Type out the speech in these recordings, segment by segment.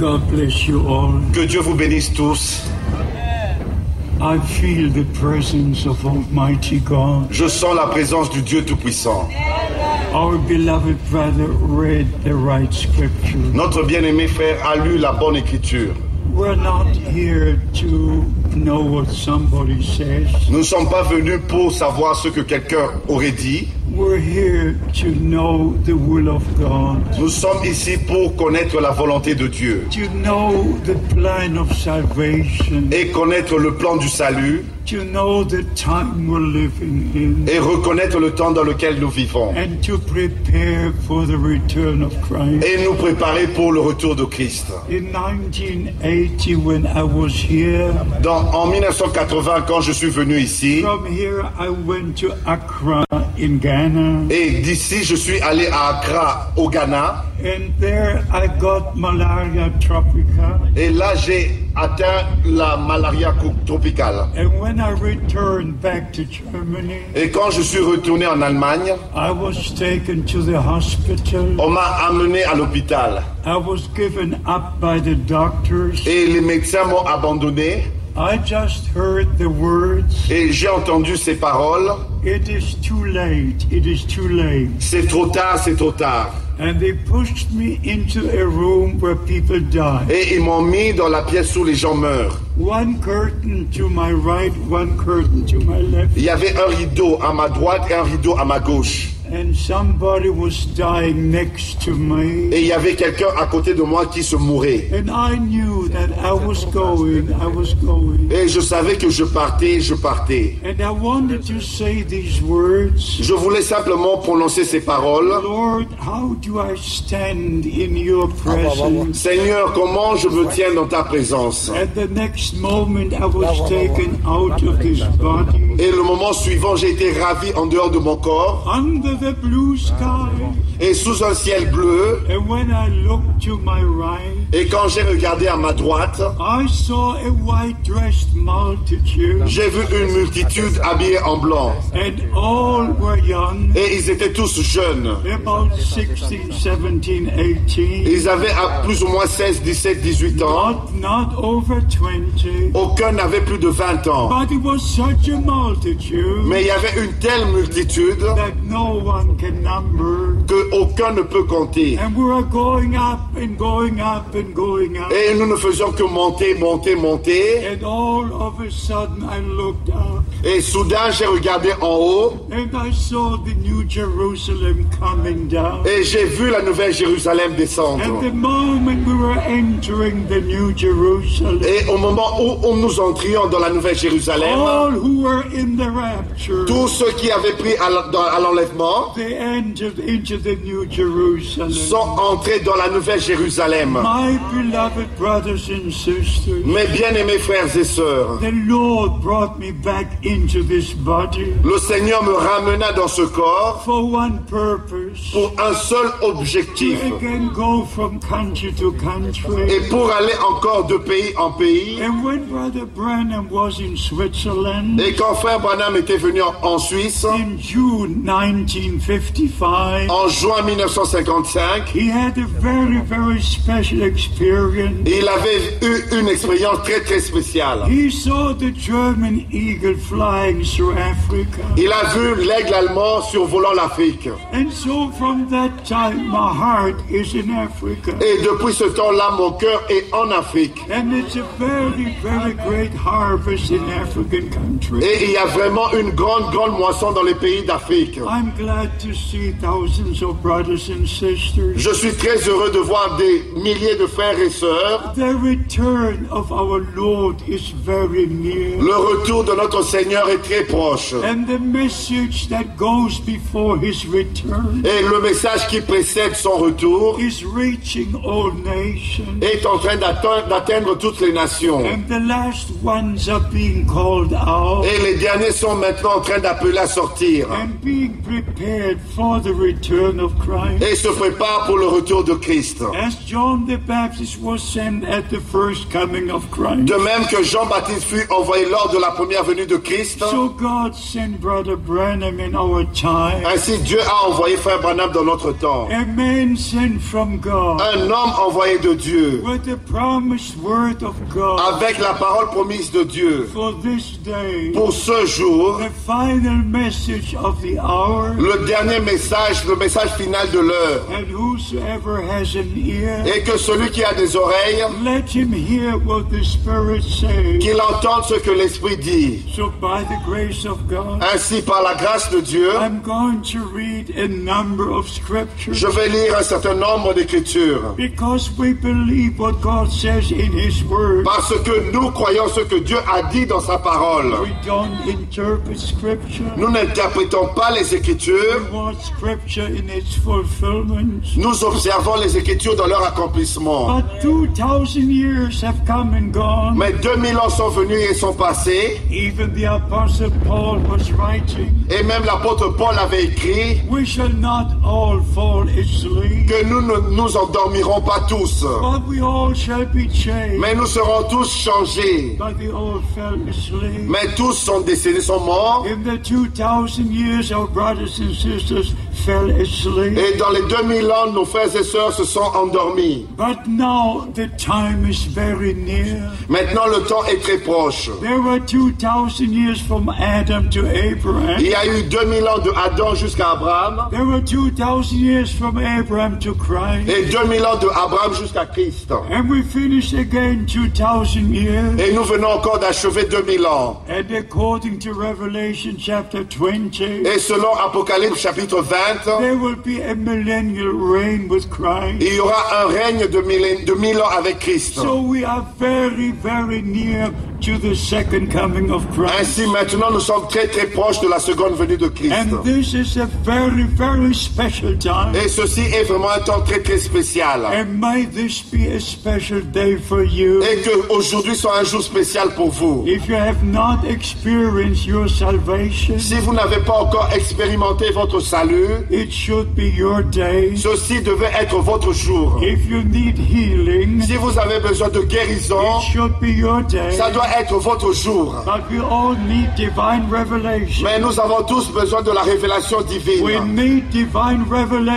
God bless you all. Que Dieu vous bénisse tous. I feel the presence of Almighty God. Je sens la présence du Dieu Tout-Puissant. Our beloved brother read the right scripture. Notre bien-aimé frère a lu la bonne écriture. We're not here to know what somebody says. Nous ne sommes pas venus pour savoir ce que quelqu'un aurait dit. We're here to know the will of God, Nous sommes ici pour connaître la volonté de Dieu. To know the plan of salvation, et connaître le plan du salut to know the time we're living in, et reconnaître le temps dans lequel nous vivons and to prepare for the return of Christ. et nous préparer pour le retour de Christ. In 1980, when I was here, Dans, en 1980, quand je suis venu ici, from here I went to Accra in Ghana, et d'ici je suis allé à Accra, au Ghana, and there I got malaria tropica. et là j'ai atteint la malaria tropicale. And when I returned back to Germany, Et quand je suis retourné en Allemagne, I was taken to the hospital. on m'a amené à l'hôpital I was given up by the doctors. et les médecins m'ont abandonné I just heard the words, et j'ai entendu ces paroles. It is too late, it is too late. C'est trop tard, c'est trop tard. And they pushed me into a room where people die. Et ils m'ont mis dans la pièce où les gens meurent. One curtain to my right, one curtain to my left. Il y avait un rideau à ma droite et un rideau à ma gauche. And somebody was dying next to me. Et il y avait quelqu'un à côté de moi qui se mourait. And I knew that I was going, I was going. Et je savais que je partais, je partais. And I wanted to say these words Je voulais simplement prononcer ces paroles. Lord, how do I stand in your presence? Seigneur, comment je me tiens dans ta présence? At the next moment, I was taken out of this body Et le moment suivant, j'ai été ravi en dehors de mon corps under the blue sky. Et sous un ciel bleu. And when I looked to my right, Et quand j'ai regardé à ma droite, I saw a white dressed multitude, j'ai vu une multitude habillée en blanc. and all were young, Et ils étaient tous jeunes. about 16, 17, 18, Ils avaient à plus ou moins 16, 17, 18 ans. not, not over 20. Aucun n'avait plus de 20 ans. But it was such a multitude Mais il y avait une telle multitude that no one can number. que aucun ne peut compter. And we were going up and going up and going up. Et nous ne faisions que monter, monter, monter. And all of a sudden I looked up Et soudain, j'ai regardé en haut and I saw the New Jerusalem coming down. et j'ai vu la nouvelle Jérusalem And descendre. the moment we were entering the New Jerusalem, Et au moment où où nous entrions dans la nouvelle Jérusalem, all who were in the rapture, tous ceux qui avaient pris à l'enlèvement they entered into the New Jerusalem. sont entrés dans la nouvelle Jérusalem. My beloved brothers and sisters, Mes bien-aimés frères et sœurs, the Lord brought me back into this body le Seigneur me ramena dans ce corps for one purpose. pour un seul objectif. again go from country to country. Et pour aller encore de pays en pays. And when Brother Branham was in Switzerland Et quand frère Branham était venu en- Suisse, in June 1955, en juin 1955, he had a very, very special experience. il avait eu une expérience très très spéciale. He saw the German eagle Africa. Il a vu l'aigle allemand survolant l'Afrique. Et depuis ce temps-là, mon cœur est en Afrique. And it's a very, very great harvest in African countries. Et il y a vraiment une grande, grande moisson dans les pays d'Afrique. I'm glad to see thousands of brothers and sisters. Je suis très heureux de voir des milliers de frères et sœurs. The return of our Lord is very near. Le retour de notre Seigneur est très proche. And the message that goes before his return Et le message qui précède son retour is reaching all nations. est en train d'atte- d'atteindre toutes les nations. And the last ones are being called out Et les derniers sont maintenant en train d'appeler à sortir. and being prepared for the return of Christ. et se préparent pour le retour de Christ. As John the Baptist was sent at the first coming of Christ, De même que Jean-Baptiste fut envoyé lors de la première venue de Christ, so God sent Brother Branham in our time. ainsi Dieu a envoyé Frère Branham dans notre temps. A man sent from God Un homme envoyé de Dieu, with the promised word of God avec la parole promise de Dieu. for this day. Pour ce jour, The final message of the hour, le dernier message, le message final de l'heure, and whosoever has an ear, et que celui qui a des oreilles, let him hear what the Spirit says. qu'il entende ce que l'Esprit dit. So, by the grace of God, Ainsi, par la grâce de Dieu, I'm going to read a number of scriptures je vais lire un certain nombre d'écritures. because we believe what God says in His Word. Parce que nous croyons ce que Dieu a dit dans sa parole. We don't interpret scripture. Nous n'interprétons pas les We Écritures, want scripture in its fulfillment. nous observons les Écritures dans leur accomplissement. But 2,000 years have come and gone. Mais 2000 ans sont venus et sont passés, Even the Apostle Paul was writing, et même l'apôtre Paul avait écrit We shall not all fall asleep, que nous ne nous endormirons pas tous, but we all shall be changed. mais nous serons tous changés. But they all fell asleep. Mais tous sont décédés, sont morts, In the 2,000 years, our brothers and sisters. Et dans les 2000 ans, nos frères et sœurs se sont endormis. But now the time is very near. Maintenant, le temps est très proche. There were 2,000 years from Adam to Abraham. Il y a eu 2000 ans de Adam jusqu'à Abraham, There were 2,000 years from Abraham to Christ. et 2000 ans de Abraham jusqu'à Christ. And we finish again 2,000 years. Et nous venons encore d'achever 2000 ans. And according to Revelation chapter 20, Et selon Apocalypse chapitre 20, there will be a millennial reign with Christ. il y aura un règne de mille, de mille ans avec Christ. So we are very, very near to the second coming of Christ. Ainsi, maintenant, nous sommes très très proches de la seconde venue de Christ. And this is a very, very special time. Et ceci est vraiment un temps très très spécial. And may this be a special day for you. Et que aujourd'hui soit un jour spécial pour vous. If you have not experienced your salvation, Si vous n'avez pas encore expérimenté votre salut, it should be your day. ceci devait être votre jour. If you need healing, Si vous avez besoin de guérison, it should be your day. ça doit être votre jour. But we all need divine revelation. Mais nous avons tous besoin de la révélation We divine. need divine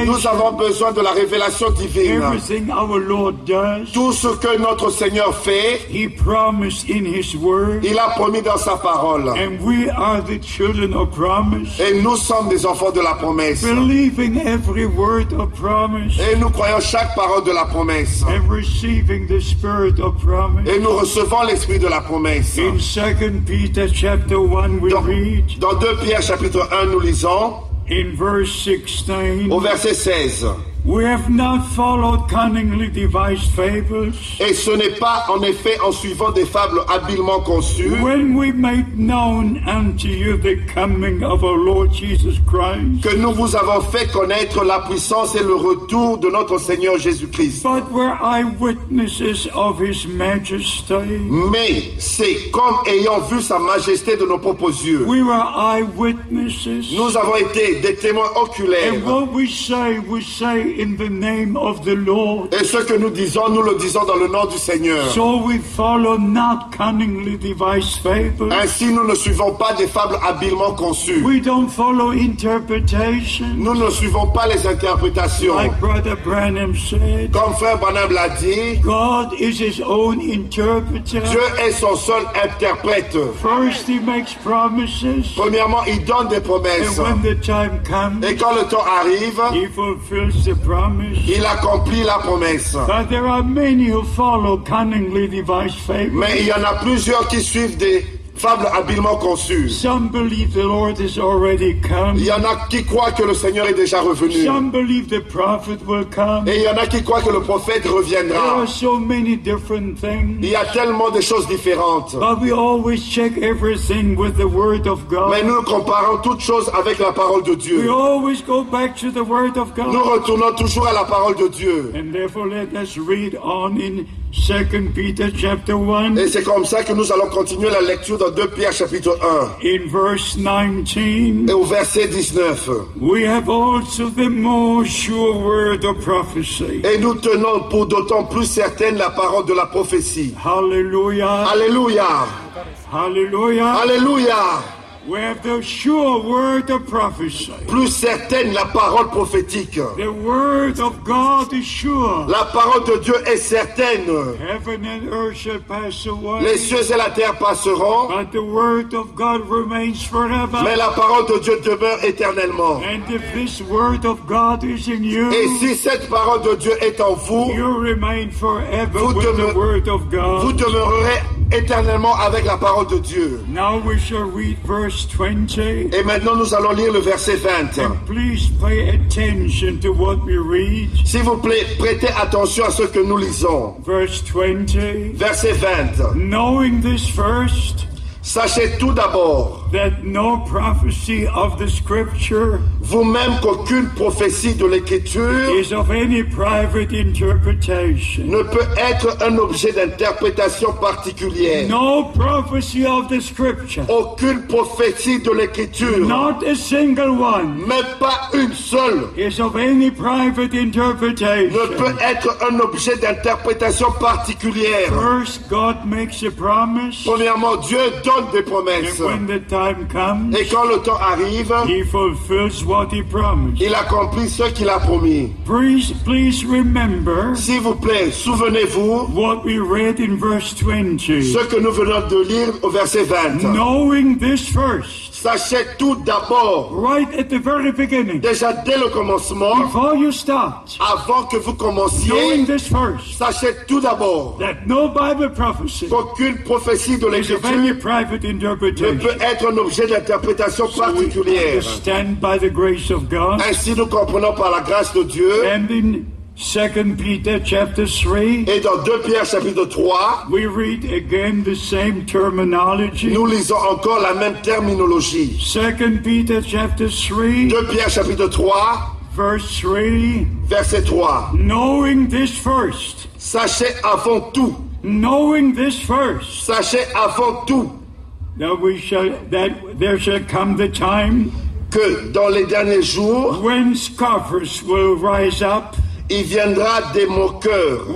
Nous avons besoin de la révélation divine. Everything our Lord does, Tout ce que notre Seigneur fait, He promised in His Word. il a promis dans sa parole. And we are the children of promise, Et nous sommes des enfants de la promesse. Believing every word of promise Et nous croyons chaque parole de la promesse. and receiving the spirit of promise. Et nous recevons l'esprit de la promesse. In 2 Peter chapter 1 we Dans, read dans 2 Pierre chapitre 1, nous lisons in verse 16, au verset 16. We have not followed cunningly devised fables Et ce n'est pas en effet en suivant des fables habilement conçues when we made known unto you the coming of our Lord Jesus Christ, que nous vous avons fait connaître la puissance et le retour de notre Seigneur Jésus-Christ. but were eyewitnesses of his majesty? Mais c'est comme ayant vu sa majesté de nos propres yeux. We were eyewitnesses. Nous avons été des témoins oculaires. And what we say, we say in the name of the Lord. Et ce que nous disons, nous le disons dans le nom du Seigneur. So we follow not cunningly devised fables. Ainsi, nous ne suivons pas des fables habilement conçues. We don't follow interpretation. Nous ne suivons pas les interprétations. Like Brother Branham said, Comme frère Branham l'a dit, God is his own interpreter. Dieu est son seul interprète. First, he makes promises, Premièrement, il donne des promesses. and when the time comes, Et quand le temps arrive, he fulfills the promise. il accomplit la promesse. But there are many who follow cunningly devised fables. Mais il y en a plusieurs qui suivent des fables habilement conçues. Some believe the Lord is already come. Il y en a qui croient que le Seigneur est déjà revenu. Some believe the prophet will come. Et il y en a qui croient que le prophète There reviendra. are so many different things. Il y a tellement de choses différentes. But we always check everything with the Word of Mais God. nous comparons toutes choses avec la parole de We Dieu. always go back to the Word of Nous God. retournons toujours à la parole de Dieu. And therefore, let us read on in Peter chapter 1 Et c'est comme ça que nous allons continuer la lecture dans 2 Pierre chapitre 1 in verse 19. et au verset 19. We have also the more sure word of prophecy. Et nous tenons pour d'autant plus certaine la parole de la prophétie. Hallelujah. Alléluia. Hallelujah. Alléluia. We have the sure word of prophecy. Plus certaine la parole prophétique. The word of God is sure. La parole de Dieu est certaine. Heaven and earth shall pass Les cieux et la terre passeront, but the word of God remains mais forever. la parole de Dieu demeure éternellement. And if this word of God is in Et you, si cette parole de Dieu est en vous, you remain forever Vous with the demeure- word of vous God. demeurerez éternellement avec la parole de Dieu. Now we shall read verse 20. Et maintenant, nous allons lire le verset 20. And please pay attention to what we read. S'il vous plaît, prêtez attention à ce que nous lisons. Verse 20. Verset 20. Knowing this first, Sachez tout d'abord, that no prophecy of the scripture vous-même qu'aucune prophétie de l'Écriture is of any private interpretation. ne peut être un objet d'interprétation particulière. No prophecy of the scripture, Aucune prophétie de l'Écriture, not a single one, même pas une seule, is of any private ne peut interpretation. être un objet d'interprétation particulière. First, God makes a promise, Premièrement, Dieu donne des promesses. and when the time comes, Et quand le temps arrive, He fulfills what He promised. il accomplit ce qu'il a promis. Please, please remember S'il vous plaît, souvenez-vous what we read in verse 20. ce que nous venons de lire au verset 20. Knowing this first, Sachez tout d'abord, right at the very beginning, déjà dès le commencement, before you start, avant que vous commenciez, this sachez tout d'abord. No qu'aucune prophétie de l'Écriture ne peut être un objet d'interprétation particulière. understand by the grace of God. Ainsi, nous comprenons par la grâce de Dieu. 2 Peter chapter 3, Et dans 2 Pierre chapitre 3, we read again the same terminology. nous lisons encore la même terminologie. 2 Peter chapter 3, 2 Pierre chapitre 3, verse 3. verset 3. Knowing this first, Sachez avant tout, knowing this first, sachez avant tout that we shall that there shall come the time que dans les derniers jours, when scoffers will rise up, il viendra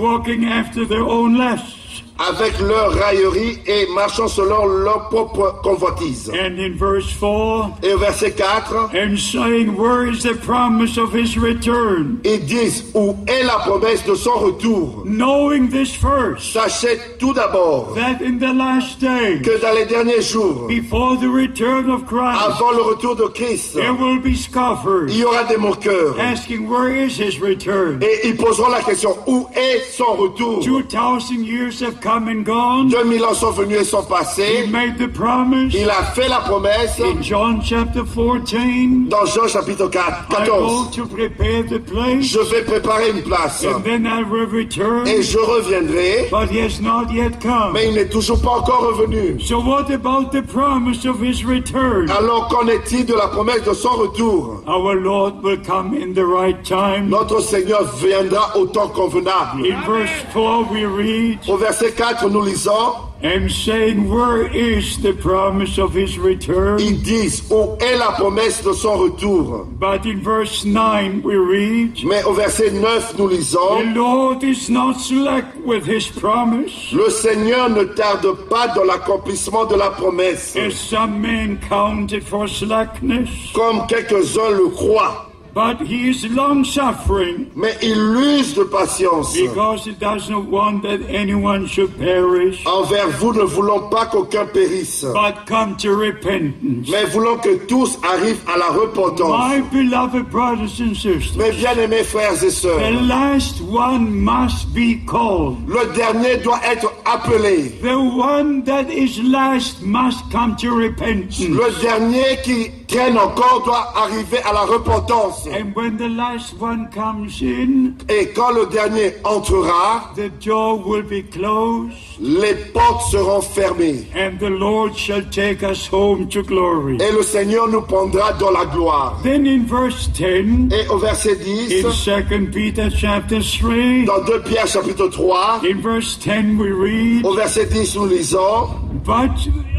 walking after their own lusts, avec leur raillerie et marchant selon leur propre convoitise. and in verse 4, Et au verset 4, and saying, Where is the promise of his return? ils disent où est la promesse de son retour? Knowing this first, Sachez tout d'abord that in the last day, que dans les derniers jours, before the return of Christ, avant le retour de Christ, there will be scoffers il y aura des moqueurs. asking, Where is his return? Et ils poseront la question, où est son retour? 2,000 years have come and gone. 2000 ans sont venus et sont He passés. made the promise Il a fait la promesse in John chapter 14. dans Jean chapitre 4, I go 14. to prepare the place, Je vais préparer une place and then I will return. et je reviendrai, But he has not yet come. mais il n'est toujours pas encore revenu. So what about the promise of his return? Alors qu'en est-il de la promesse de son retour? Our Lord will come in the right time. Notre Seigneur viendra au temps convenable. In verse 4 we read, Au verset 4, nous lisons, and saying, Where is the promise of his return? ils disent, où est la promesse de son retour? But in verse 9 we read, Mais au verset 9, nous The lisons, Lord is not slack with his promise, le Seigneur ne tarde pas dans l'accomplissement de la promesse, as some men count it for slackness, comme quelques-uns le croient. But he is long suffering, Mais il use de patience. because he does not want that anyone should perish, Envers vous ne voulons pas qu'aucun périsse, but come to repentance. mais voulons que tous arrivent à la repentance. My beloved brothers and sisters, Mes bien-aimés frères et the last one must be called. le dernier doit être appelé. The one that is last must come to repentance. Le dernier qui traîne encore doit arriver à la repentance? And when the last one comes in, Et quand le dernier entrera, the door will be closed, les portes seront fermées. and the Lord shall take us home to glory. Et le Seigneur nous prendra dans la gloire. Then in verse 10, Et au verset in 10, 2 Peter chapter 3, dans 2 Pierre chapitre 3, in verse 10 we read, au verset 10 nous lisons, But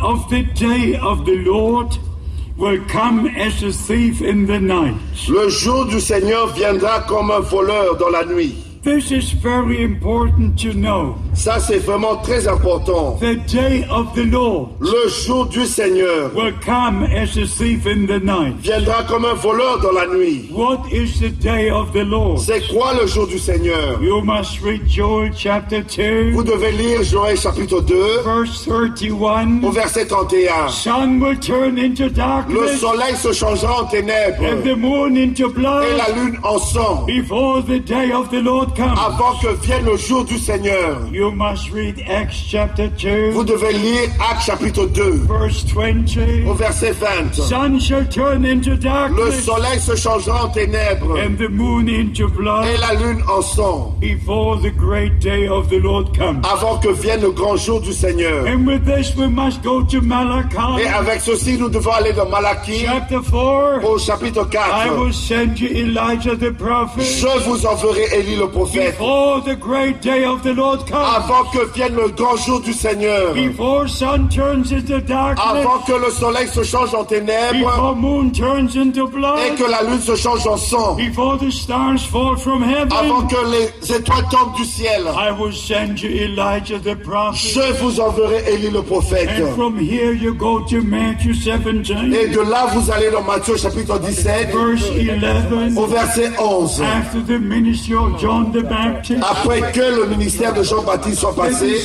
of the day of the Lord Le jour du Seigneur viendra comme un voleur dans la nuit. This is very important to know. Ça, c'est vraiment très important. The day of the Lord Le jour du Seigneur will come as a thief in the night. viendra comme un voleur dans la nuit. What is the day of the Lord? C'est quoi le jour du Seigneur? You must read Joel chapter 2, Vous devez lire Joël chapitre 2, verse 31. au verset 31. Sun will turn into Le darkness soleil se changera en and ténèbres the moon into et blood la lune en sang before the day of the Lord comes. avant que vienne le jour du Seigneur. You must read Acts chapter 2, Vous devez lire Actes chapitre 2, verse 20. au verset 20. Sun shall turn into Le darkness soleil se changera en ténèbres and the moon into et blood la lune en sang before the great day of the Lord comes. avant que vienne le grand jour du Seigneur. And with this, we must go to Et Malachi avec ceci, nous devons aller dans Malachie chapter 4. au chapitre I 4. will send you Elijah the prophet Je vous enverrai Élie le prophète before the great day of the Lord comes. avant que vienne le grand jour du Seigneur. Before sun turns into darkness. Avant que le soleil se change en ténèbres Before moon turns into et blood. que la lune se change en sang. Before the stars fall from Avant heaven. que les étoiles tombent du ciel. I will send you Elijah the prophet. Je vous enverrai Élie le prophète. And from here you go to Matthew 17, Et de là, vous allez dans Matthieu chapitre 17 verse 11. au verset 11. After the ministry of John the Baptist, Après que le ministère de Jean-Baptiste soit passé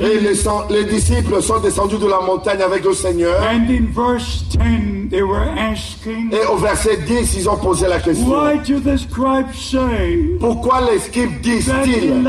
et les, disciples sont descendus de la montagne avec le Seigneur. And in verse 10, they were asking, Et au verset 10, ils ont posé la question. Why do the scribes say Pourquoi les scribes disent-ils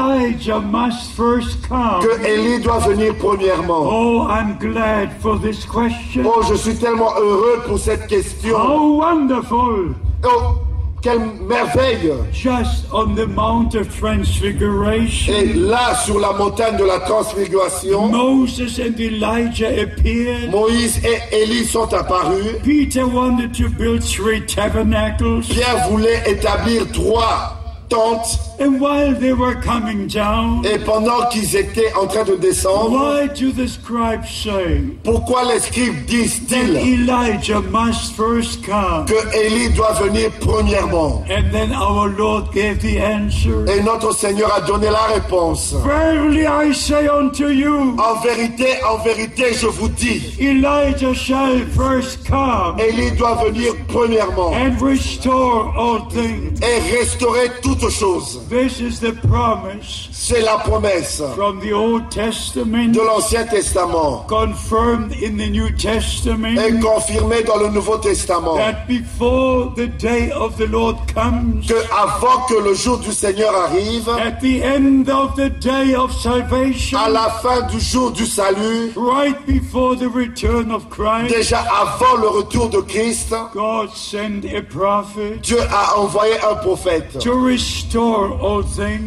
que Élie doit venir premièrement? Oh, I'm glad for this question. Oh, je suis tellement heureux pour cette question. How wonderful! Oh, quelle merveille Just on the Mount of Transfiguration, Et là, sur la montagne de la transfiguration, Moses and Elijah appeared. Moïse et Élie sont apparus. Peter wanted to build three tabernacles. Pierre voulait établir trois tentes. And while they were coming down, Et pendant qu'ils étaient en train de descendre, why do the scribes say pourquoi les scribes disent-ils Elijah must first come? que Élie doit venir premièrement? And then our Lord gave the answer. Et notre Seigneur a donné la réponse. Verily I say unto you, En vérité, en vérité, je vous dis, Elijah shall first come Élie doit venir premièrement and restore all things. et restaurer toutes choses. This is the promise C'est la promesse from the Old Testament, de l'Ancien Testament confirmed in the New Testament, et confirmée dans le Nouveau Testament. that before the day of the Lord comes, Que avant que le jour du Seigneur arrive, at the end of the day of salvation, à la fin du jour du salut, right before the return of Christ, déjà avant le retour de Christ, God sent a prophet Dieu a envoyé un prophète to restore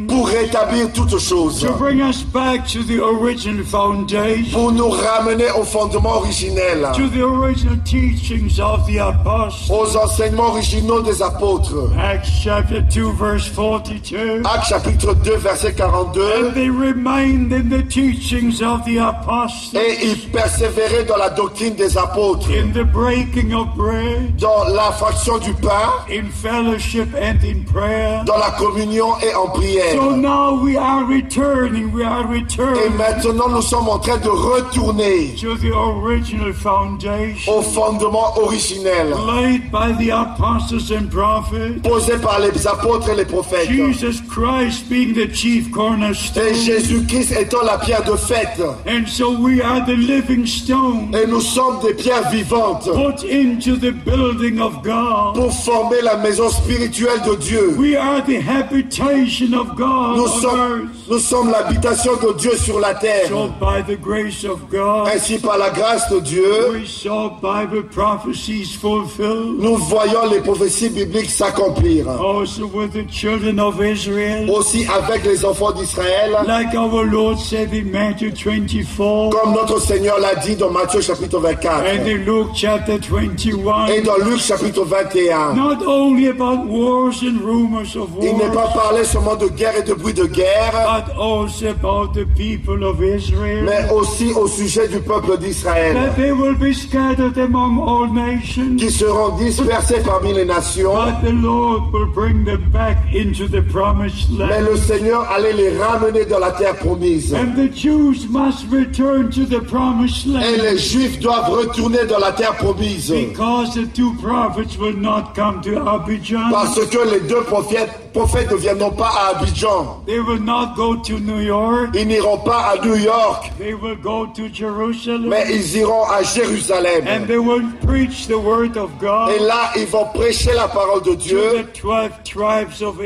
pour rétablir toutes choses, to bring us back to the original foundation, pour nous ramener au fondement originel, to the original teachings of the apostles. aux enseignements originaux des apôtres. Acts chapter 2, verse 42. Actes chapitre 2, verset 42. And they remained in the teachings of the apostles, Et ils persévéraient dans la doctrine des apôtres, in the breaking of bread, dans la fraction du pain, in fellowship, and in prayer. dans la communion et en prière. So now we are returning, we are Et returning maintenant, nous sommes en train de retourner to the original foundation au fondement originel laid by the apostles and prophets. posé par les apôtres et les prophètes. Jesus Christ being the chief Et. Jésus-Christ étant la pierre de fête. And so we are the living stone Et nous sommes des pierres vivantes put into the building of God. pour former la maison spirituelle de Dieu. We are the habitation Nous sommes, earth. nous sommes l'habitation de Dieu sur la terre. So by the grace of God, Ainsi, par la grâce de Dieu, we saw Bible prophecies fulfilled. nous voyons les prophéties bibliques s'accomplir. Also with the children of Israel, Aussi avec les enfants d'Israël, like our Lord said in Matthew 24 comme notre Seigneur l'a dit dans Matthieu chapitre 24 and in Luke chapter et 21. dans Luc chapitre 21. Not only about wars and rumors of Il n'est pas war, seulement de guerre et de bruit de guerre, but also about the people of Israel. mais aussi au sujet du peuple d'Israël, That they will be scattered among all nations. qui seront dispersés parmi les nations, But the Lord will bring them back into the promised mais land. le Seigneur allait les ramener dans la terre promise. And the Jews must return to the promised Et les Juifs doivent retourner dans la terre promise. because the two prophets will not come to Abidjan. Parce que les deux prophètes, prophètes ne viendront pas à Abidjan. They will not go to New York. Ils n'iront pas à New York, They will go to Jerusalem. mais ils iront à Jérusalem. And they will preach the word of Et God là, ils vont prêcher la parole de to Dieu the 12 tribes of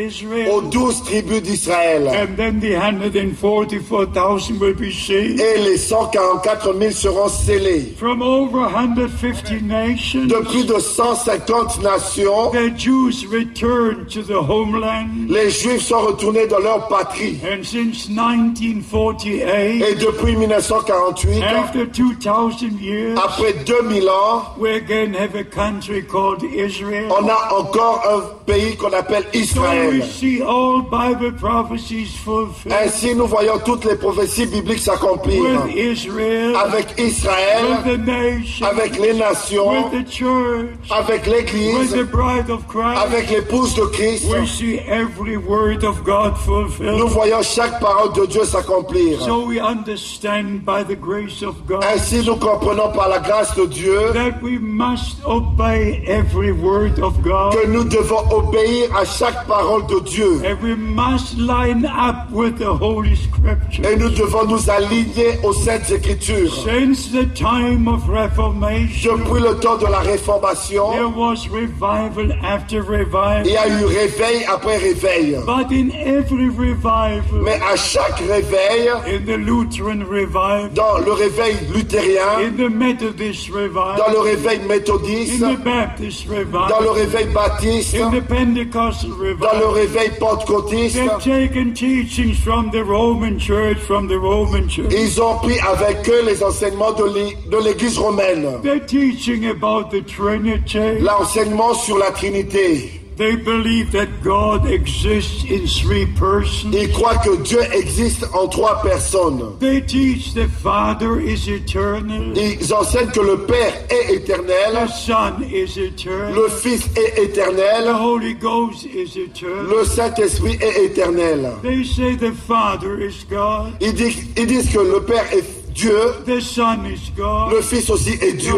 aux douze tribus d'Israël. And then the 144,000 will be saved. Et les 144 000 seront scellés. From over 150 nations, De plus de 150 nations, the Jews returned to the homeland. les Juifs sont retournés dans leur patrie. And since 1948, Et depuis 1948, after 2,000 years, après 2000 ans, we again have a country called Israel. on a encore un pays qu'on appelle So we Israël. see all Bible prophecies fulfilled Ainsi, nous voyons toutes les prophéties bibliques s'accomplir. with Israel, Avec Israël, with the nation, avec les nations, with the church, avec l'Église, avec l'épouse de Christ. We see every word of God Nous voyons chaque parole de Dieu s'accomplir. So we understand by the grace of God Ainsi, nous comprenons par la grâce de Dieu that we must obey every word of God. que nous devons obéir à chaque parole de Dieu. And we must line up with the Holy Scripture. Et nous devons nous aligner aux Saintes Écritures. Since the time of Reformation, Depuis le temps de la Réformation, there was revival after revival. il y a eu réveil après réveil. But in every revival, Mais à chaque réveil, in the Lutheran revival, dans le réveil luthérien, in the Methodist dans le réveil méthodiste, in the Baptist dans le réveil baptiste, in the Pentecostal dans le réveil pentecôtiste, they've taken teachings from the Roman Church, from the Roman Church. ils ont pris avec eux les enseignements de l'É- de l'Église romaine. They're teaching about the Trinity. L'enseignement sur la Trinité. They believe that God exists in three persons. Ils croient que Dieu existe en trois personnes. They teach the Father is eternal, Ils enseignent que le Père est the éternel, Son is eternal, le Fils est the éternel, Holy Ghost is eternal. le Saint-Esprit est éternel. They say the Father is God, Ils disent, ils disent que le Père est Dieu, the Son is God, le Fils aussi est the Dieu,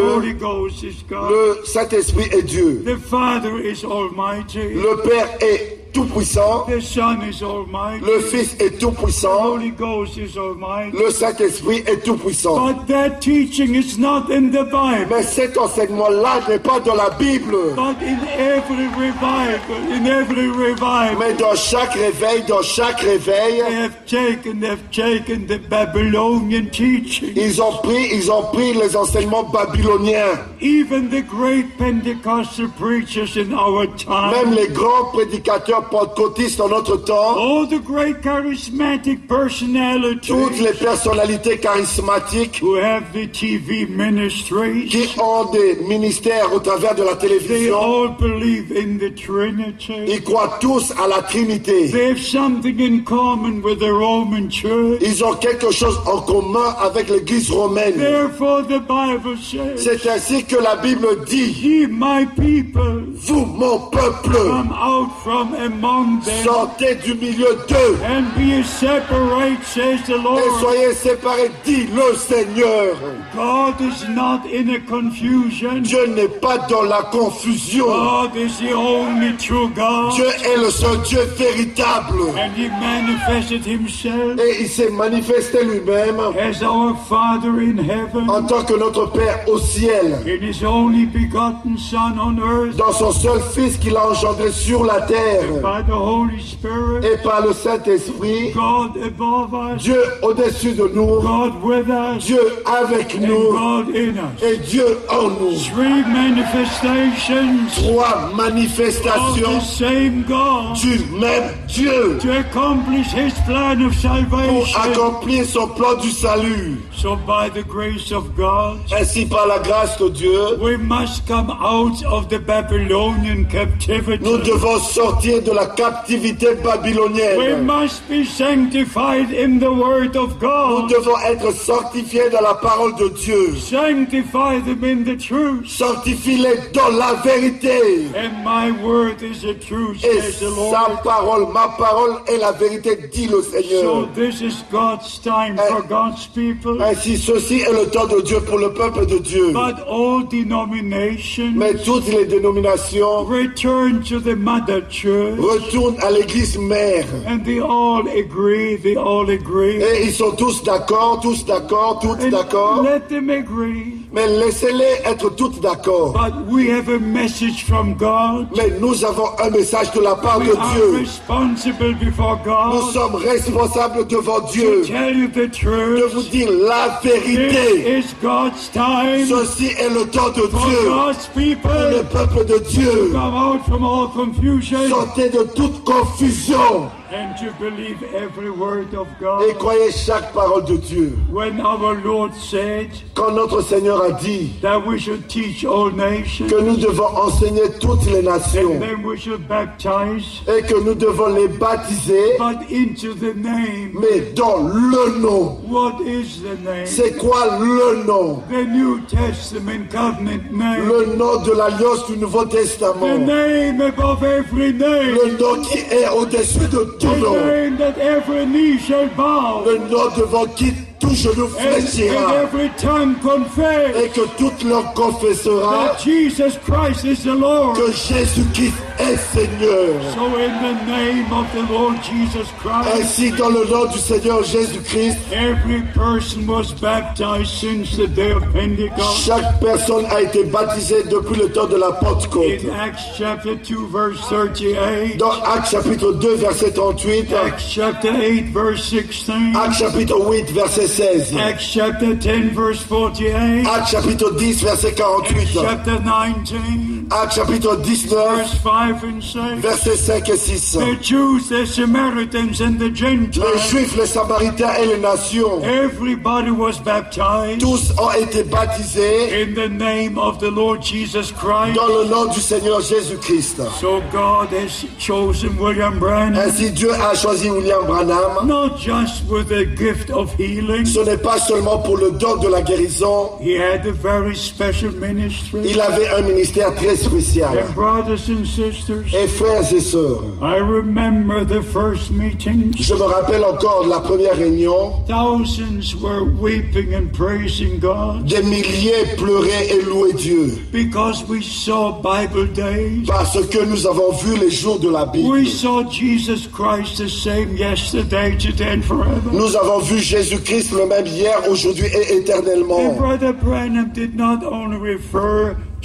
le Saint-Esprit est Dieu. the Father is Almighty, Le Père est tout-puissant, le Fils est tout-puissant, le Saint-Esprit est tout-puissant. But that teaching is not in the Bible. Mais cet enseignement-là n'est pas dans la Bible. But in every revival, in every revival, Mais dans chaque réveil, dans chaque réveil, ils ont pris, ils ont pris les enseignements babyloniens. Even the great Pentecostal preachers in our Même time, les grands prédicateurs pentecôtistes en notre temps, all the great charismatic personalities toutes les personnalités charismatiques who have the TV ministries, qui ont des ministères au travers de la they télévision, all believe in the Trinity. ils croient tous à la Trinité. They have something in common with the Roman Church. Ils ont quelque chose en commun avec l'Église romaine. Therefore, the Bible says, C'est ainsi que la Bible dit, Ye, my people, vous, mon peuple, come out from among them sortez du milieu d'eux and be separate, says the et Lord. soyez séparés, dit le Seigneur. God is not in a confusion. Dieu n'est pas dans la confusion. God is the only true God. Dieu est le seul Dieu véritable. And He manifested Himself Et il s'est manifesté lui-même as our Father in heaven, en tant que notre Père au ciel, in His only begotten Son on earth, dans son seul Fils qu'il a engendré sur la terre, et par le Saint-Esprit, Dieu au-dessus de nous, God with us, Dieu avec nous et Dieu en nous. Three manifestations Trois manifestations du même Dieu to accomplish His plan of pour accomplir son plan du salut. So, by the grace of God, Ainsi, par la grâce de Dieu, we must come out of the Babylonian captivity. nous devons sortir de la captivité We babylonienne. must be sanctified in the Word of Nous God. devons être sanctifiés dans la parole de Dieu. Sanctify them in the truth. Sanctifie-les dans la vérité. And my word is the truth, Et says the sa Lord. parole, ma parole est la vérité, dit le So Seigneur. this is God's time for God's people. Ainsi, ceci est le temps de Dieu pour le peuple de Dieu. But all denominations Mais toutes les dénominations return to the mother church. Retournent à l'église mère. And they all agree, they all agree. Et ils sont tous d'accord, tous d'accord, And d'accord. let them agree. Mais laissez-les être toutes d'accord. But we have a message from God. Mais nous avons un message de la part de Dieu. Nous sommes responsables devant Dieu de vous dire la vérité. Ceci est le temps de Dieu. Pour le peuple de Dieu. Sortez de toute confusion and to believe every word of et God. croyez chaque parole de Dieu. When our Lord said Quand notre Seigneur a dit that we should teach all nations, que nous devons enseigner toutes les nations and then we should baptize, et que nous devons les baptiser, but into the name. mais dans le nom. What is the name? C'est quoi le nom? The New Testament covenant name. Le nom de l'alliance du Nouveau The Testament. name above every name. Le nom qui est au-dessus de tout The nom. name that every knee shall bow. Le nom devant qui tout genou fléchira. Et que toute langue confessera that Jesus Christ is the Lord. que Jésus-Christ est Seigneur. So in the name of the Lord Jesus Christ, Ainsi, dans le nom du Seigneur Jésus-Christ, every person was baptized since the day of Pentecost. chaque personne a été baptisée depuis le temps de la Pentecôte. In Acts chapter 2 verse 38, Dans Actes chapitre 2, verset 38, Acts chapter 8 verse 16, Actes chapitre 8, verset 16, Acts chapter 10 verse 48, Actes chapitre 10, verset 48, chapter 19 Actes chapitre 19, verse 5 and 6. versets 5 et 6. The Jews, the Samaritans, and the Les Gentiles, Juifs, les Samaritains et les nations, everybody was baptized tous ont été baptisés in the name of the Lord Jesus Christ. dans le nom du Seigneur Jésus-Christ. So God has chosen William Branham Ainsi, Dieu a choisi William Branham. not just with the gift of healing. Ce n'est pas seulement pour le don de la guérison, He had a very special ministry. il avait un ministère très spécial. And brothers and sisters, Et frères et sœurs, I remember the first meetings. je me rappelle encore de la première réunion, Thousands were weeping and praising God des milliers pleuraient et louaient Dieu, because we saw Bible days. parce que nous avons vu les jours de la Bible. We saw Jesus Christ the same yesterday, today, and forever. Nous avons vu Jésus-Christ le même hier, aujourd'hui et éternellement.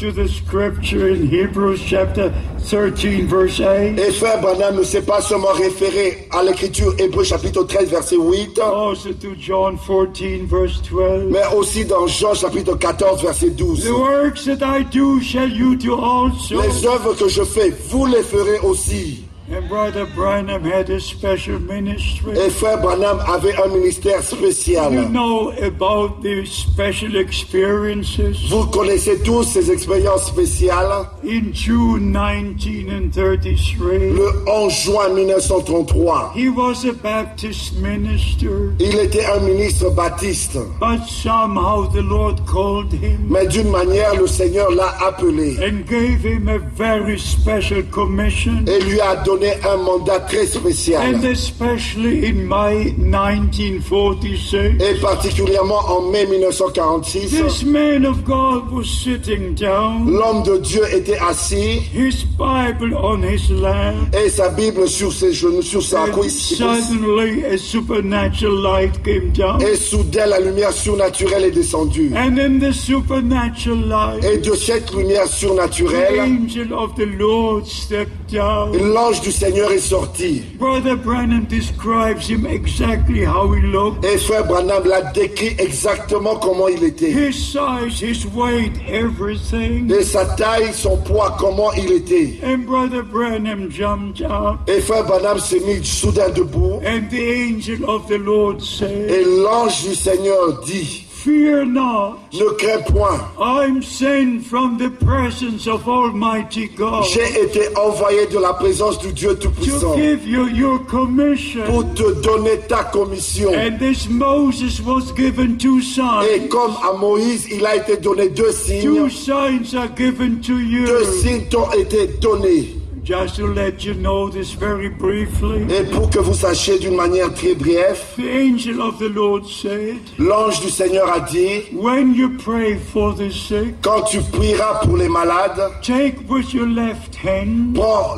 To the scripture in Hebrews chapter 13, verse 8, Et frère Branham ne s'est pas seulement référé à l'écriture Hébreu chapitre 13 verset 8, also to John 14, verse 12. mais aussi dans Jean chapitre 14 verset 12. The works that I do shall you do also. Les œuvres que je fais, vous les ferez aussi. And Brother Branham had a special ministry. Et frère Branham avait un ministère You spécial. know about the special experiences? Vous connaissez tous ces expériences spéciales? In June 1933, Le 11 juin 1933, he was a Baptist minister, il était un ministre baptiste. but somehow the Lord called him Mais d'une manière, le Seigneur l'a appelé and gave him a very special commission. et lui a donné un mandat très spécial. And especially in May 1946, Et particulièrement en mai 1946, this man of God was sitting down, l'homme de Dieu était assis his Bible on his lap, et sa Bible sur ses genoux, sur sa cuisse. Et soudain, la lumière surnaturelle est descendue. And in the supernatural Et light, de cette lumière surnaturelle, l'ange du Seigneur est sorti. Brother Branham describes him exactly how he looked. Et frère Branham l'a décrit exactement comment il était. His size, his weight, everything. Et sa taille, son poids, comment il était. And Brother Branham jumped out. Et frère Branham s'est mis soudain debout. And the angel of the Lord said, Et l'ange du Seigneur dit, Fear not. ne crains point. I'm sent from the presence of Almighty God J'ai été envoyé de la présence du Dieu Tout-Puissant To give you your commission. pour te donner ta commission. And this Moses was given two signs. Et comme à Moïse, il a été donné deux signes. Two signs are given to you. Deux signes t'ont été donnés. Just to let you know this very briefly. Et pour que vous sachiez d'une manière très brève, The angel of the Lord said, l'ange du Seigneur a dit, When you pray for the sick, quand tu prieras pour les malades, take with your left hand prends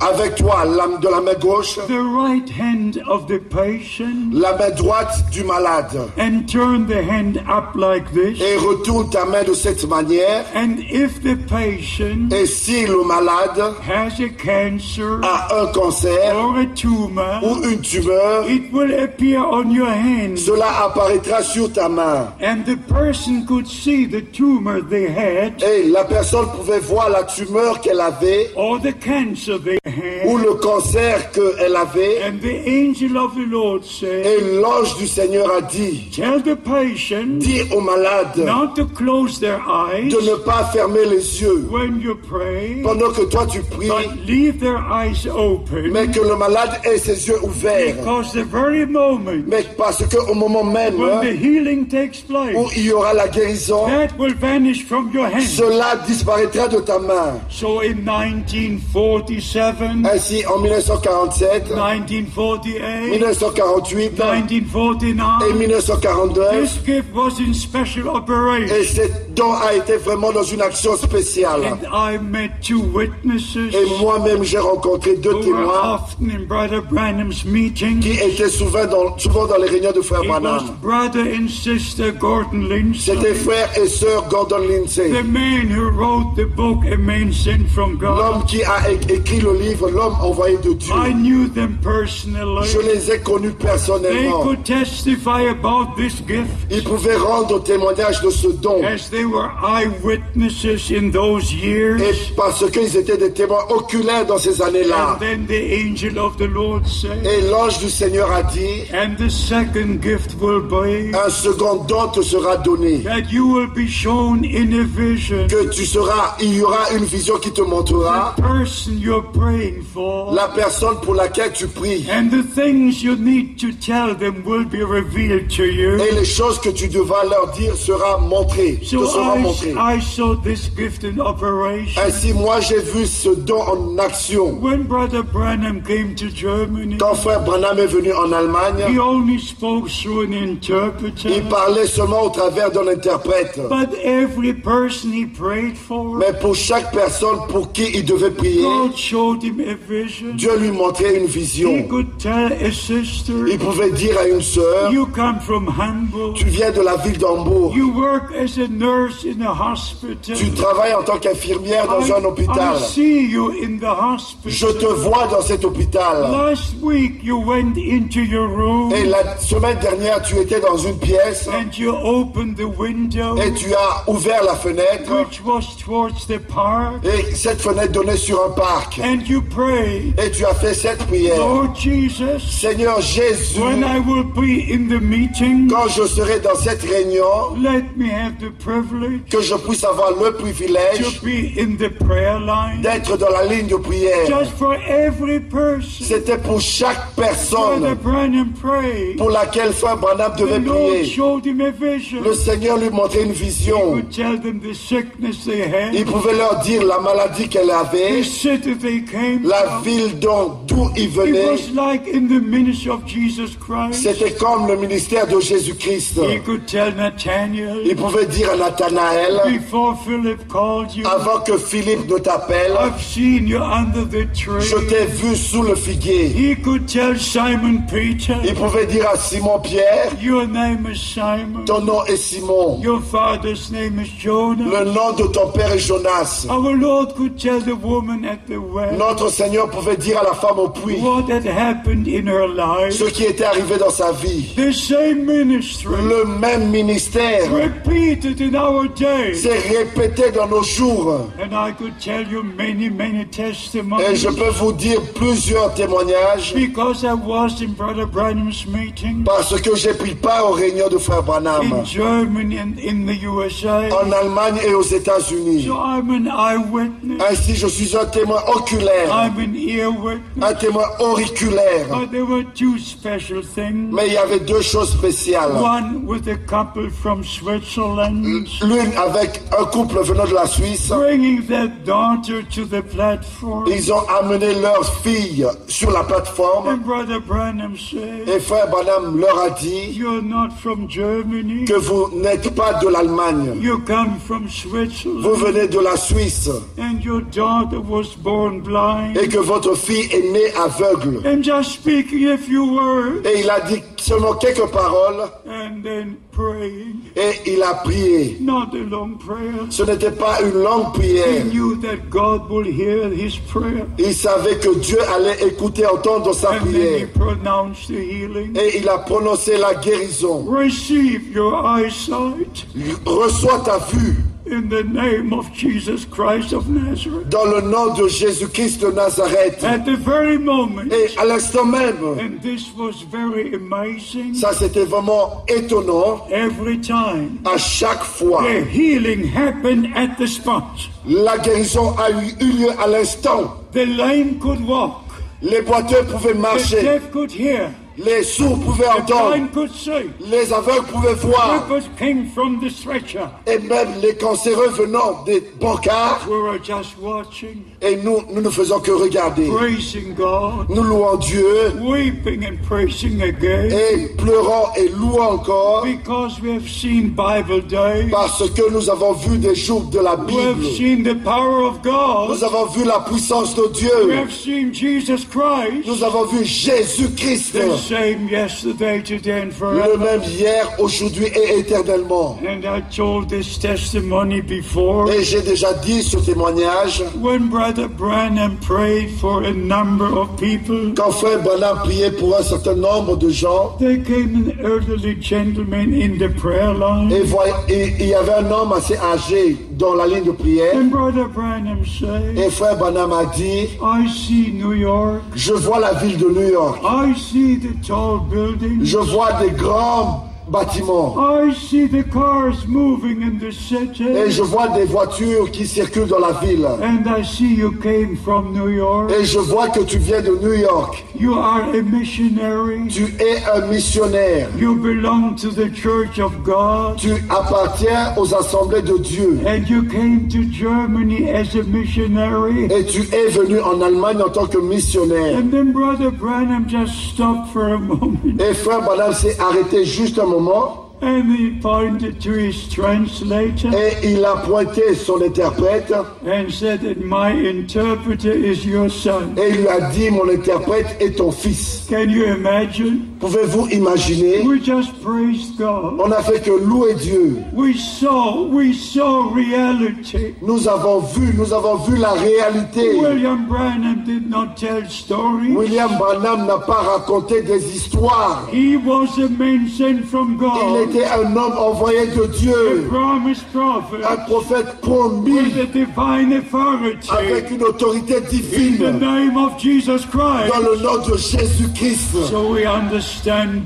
avec toi de la main gauche the right hand of the patient la main droite du malade and turn the hand up like this. et retourne ta main de cette manière. And if the patient Et si le malade has a cancer a un cancer or a tumor, ou une tumeur, it will appear on your hand. cela apparaîtra sur ta main. And the person could see the tumor they had Et la personne pouvait voir la tumeur qu'elle avait or the cancer they ou had. le cancer qu'elle avait. And the angel of the Lord Et said, l'ange du Seigneur a dit, Tell the patient dis aux malades not to close their eyes de ne pas fermer les yeux when you pray, pendant que toi tu pries, leave their eyes open. mais que le malade ait ses yeux ouverts. Because the very moment Mais parce qu'au moment même when the healing takes où place, il y aura la guérison, that will vanish from your hand. cela disparaîtra de ta main. So in 1947, Ainsi, en 1947, 1948, 1948 et 1949, 1942, this gift was in special operation. et cet don a été vraiment dans une action spéciale. And I met two witnesses Et moi-même, j'ai rencontré deux témoins qui étaient souvent dans, souvent dans les réunions de Frère Branham. C'était frère et sœur Gordon Lindsay, l'homme qui a écrit le livre L'homme envoyé de Dieu. I knew them personally. Je les ai connus They personnellement. could testify about this gift Ils pouvaient rendre témoignage de ce don. as they were eyewitnesses in those years. Et parce qu'ils étaient des témoins dans ces années-là. And then the angel of the Lord said, Et l'ange du Seigneur a dit, and the second gift will be un second don te sera donné. that you will be shown in a vision Que tu seras, il y aura une vision qui te montrera the person you're praying for. la personne pour laquelle tu pries. And the things you need to tell them will be revealed to you. Et les choses que tu devras leur dire sera montré, te sera montré. I, I saw this gift in operation. Ainsi, moi, j'ai vu ce don en action. When Brother Branham came to Germany, Quand frère Branham est venu en he Allemagne, only spoke through an interpreter. il parlait seulement au travers d'un interprète. But every person he prayed for, Mais pour chaque personne pour qui il devait prier, God showed him a vision. Dieu lui montrait une He vision. could tell a sister, Il pouvait dire à une sœur, You come from Hamburg. tu viens de la ville d'Hambourg, You work as a nurse in a hospital. tu travailles en tant qu'infirmière dans un hôpital. I see you in the hospital. Je te vois dans cet hôpital. Last week you went into your room Et la semaine dernière, tu étais dans une pièce and you opened the window et tu as ouvert la fenêtre. which was towards the park Et cette fenêtre donnait sur un parc. and you prayed, Et tu as fait cette prière. Lord Jesus, Seigneur Jésus, when I will be in the meeting, quand je serai dans cette réunion, let me have the privilege que je puisse avoir le privilège to be in the prayer line d'être dans la ligne de prière. just for every person. C'était pour chaque personne pour laquelle Frère Branham devait prier. Le Seigneur lui montrait une vision. Il pouvait leur dire la maladie qu'elle avait, la ville d'où il It venait. was like in the ministry of Jesus Christ. C'était comme le ministère de Jésus-Christ. He could tell Nathaniel Il pouvait dire à Nathanaël, before Philip called you, avant que Philippe ne t'appelle, you under the je tree. t'ai vu sous le figuier. He could tell Simon Peter, Il pouvait dire à Simon-Pierre, Your name is Simon. ton nom est Simon, Your father's name is Jonah. le nom de ton père est Jonas. Our Lord could tell the woman at the well, Notre Seigneur pouvait dire à la femme au puits what had happened in her life. ce qui était arrivé dans sa vie. The same ministry Le même ministère repeated in our day. s'est répété dans nos jours. And I could tell you many, many Et je peux vous dire plusieurs témoignages because I was in Brother Branham's meeting parce que j'ai pris part aux réunions de Frère in Branham Germany and in the USA. en Allemagne et aux États-Unis. So I'm an eyewitness. Ainsi, je suis un témoin oculaire, I'm an ear witness. un témoin auriculaire. But there were two special things. Mais il y avait deux choses spéciales. One with a couple from Switzerland L'une avec un couple venant de la Suisse. Ils ont amené leur fille sur la plateforme et Frère Branham leur a dit que vous n'êtes pas de l'Allemagne. You come from Vous venez de la Suisse And your daughter was born blind. et que votre fille est née aveugle. Et il a dit seulement quelques paroles. Et il a prié. Not a long prayer. Ce n'était pas une longue He prière. knew that God will hear his prayer. Il savait que Dieu allait écouter, entendre sa prière. Et il a prononcé la guérison. Receive your eyesight Reçois ta vue in the name of Jesus Christ of Nazareth. dans le nom de Jésus-Christ de Nazareth. At the very moment, Et à l'instant même, and this was very amazing, ça c'était vraiment étonnant. every time À chaque fois, the healing happened at the spot. la guérison a eu eu lieu à l'instant. The lame could walk, Les boiteux pouvaient marcher. the deaf could hear, les sourds pouvaient entendre, les aveugles pouvaient voir, et même les cancéreux venant des bancards. Et nous, nous ne faisons que regarder. Nous louons Dieu weeping and praising again, et pleurons et louons encore because we have seen Bible Day. parce que nous avons vu des jours de la We have Bible. seen the power of God. Nous avons vu la puissance de We Dieu. have seen Jesus Christ, Nous avons vu Jésus-Christ, the same yesterday, today, and le même hier, aujourd'hui et éternellement. And I told this testimony before. Et j'ai déjà dit ce témoignage, When Brother Branham prayed for a number of people, quand frère Branham priait pour un certain nombre de gens, there came an elderly gentleman in the prayer line. et voy- et il y avait un homme assez âgé dans la ligne de prière, And Brother Branham said, et frère Branham a dit, I see New York. je vois la ville de New York, I see the tall buildings. je vois des grands bâtiments, I see the cars moving in the et je vois des voitures qui circulent dans la ville, And I see you came from New York. et je vois que tu viens de New York, You are a missionary. tu es un missionnaire, You belong to the Church of God. tu appartiens aux assemblées de Dieu, And you came to Germany as a missionary. et tu es venu en Allemagne en tant que missionnaire. And then Brother Branham just stopped for a moment Et frère Branham s'est arrêté juste un moment and he pointed to his translator et il a pointé son interprète and said that my interpreter is your son. et il lui a dit mon interprète est ton fils. Can you imagine? Pouvez-vous imaginer? We just God. On n'a fait que louer Dieu. We saw, we saw reality. Nous avons vu, nous avons vu la réalité. William Branham did not tell stories. William Branham n'a pas raconté des histoires. He was a man sent from Il God, était un homme envoyé de Dieu, promised un prophet prophète promis with a divine authority. avec une autorité In the divine name of Jesus dans Christ. le nom de Jésus-Christ. So we understand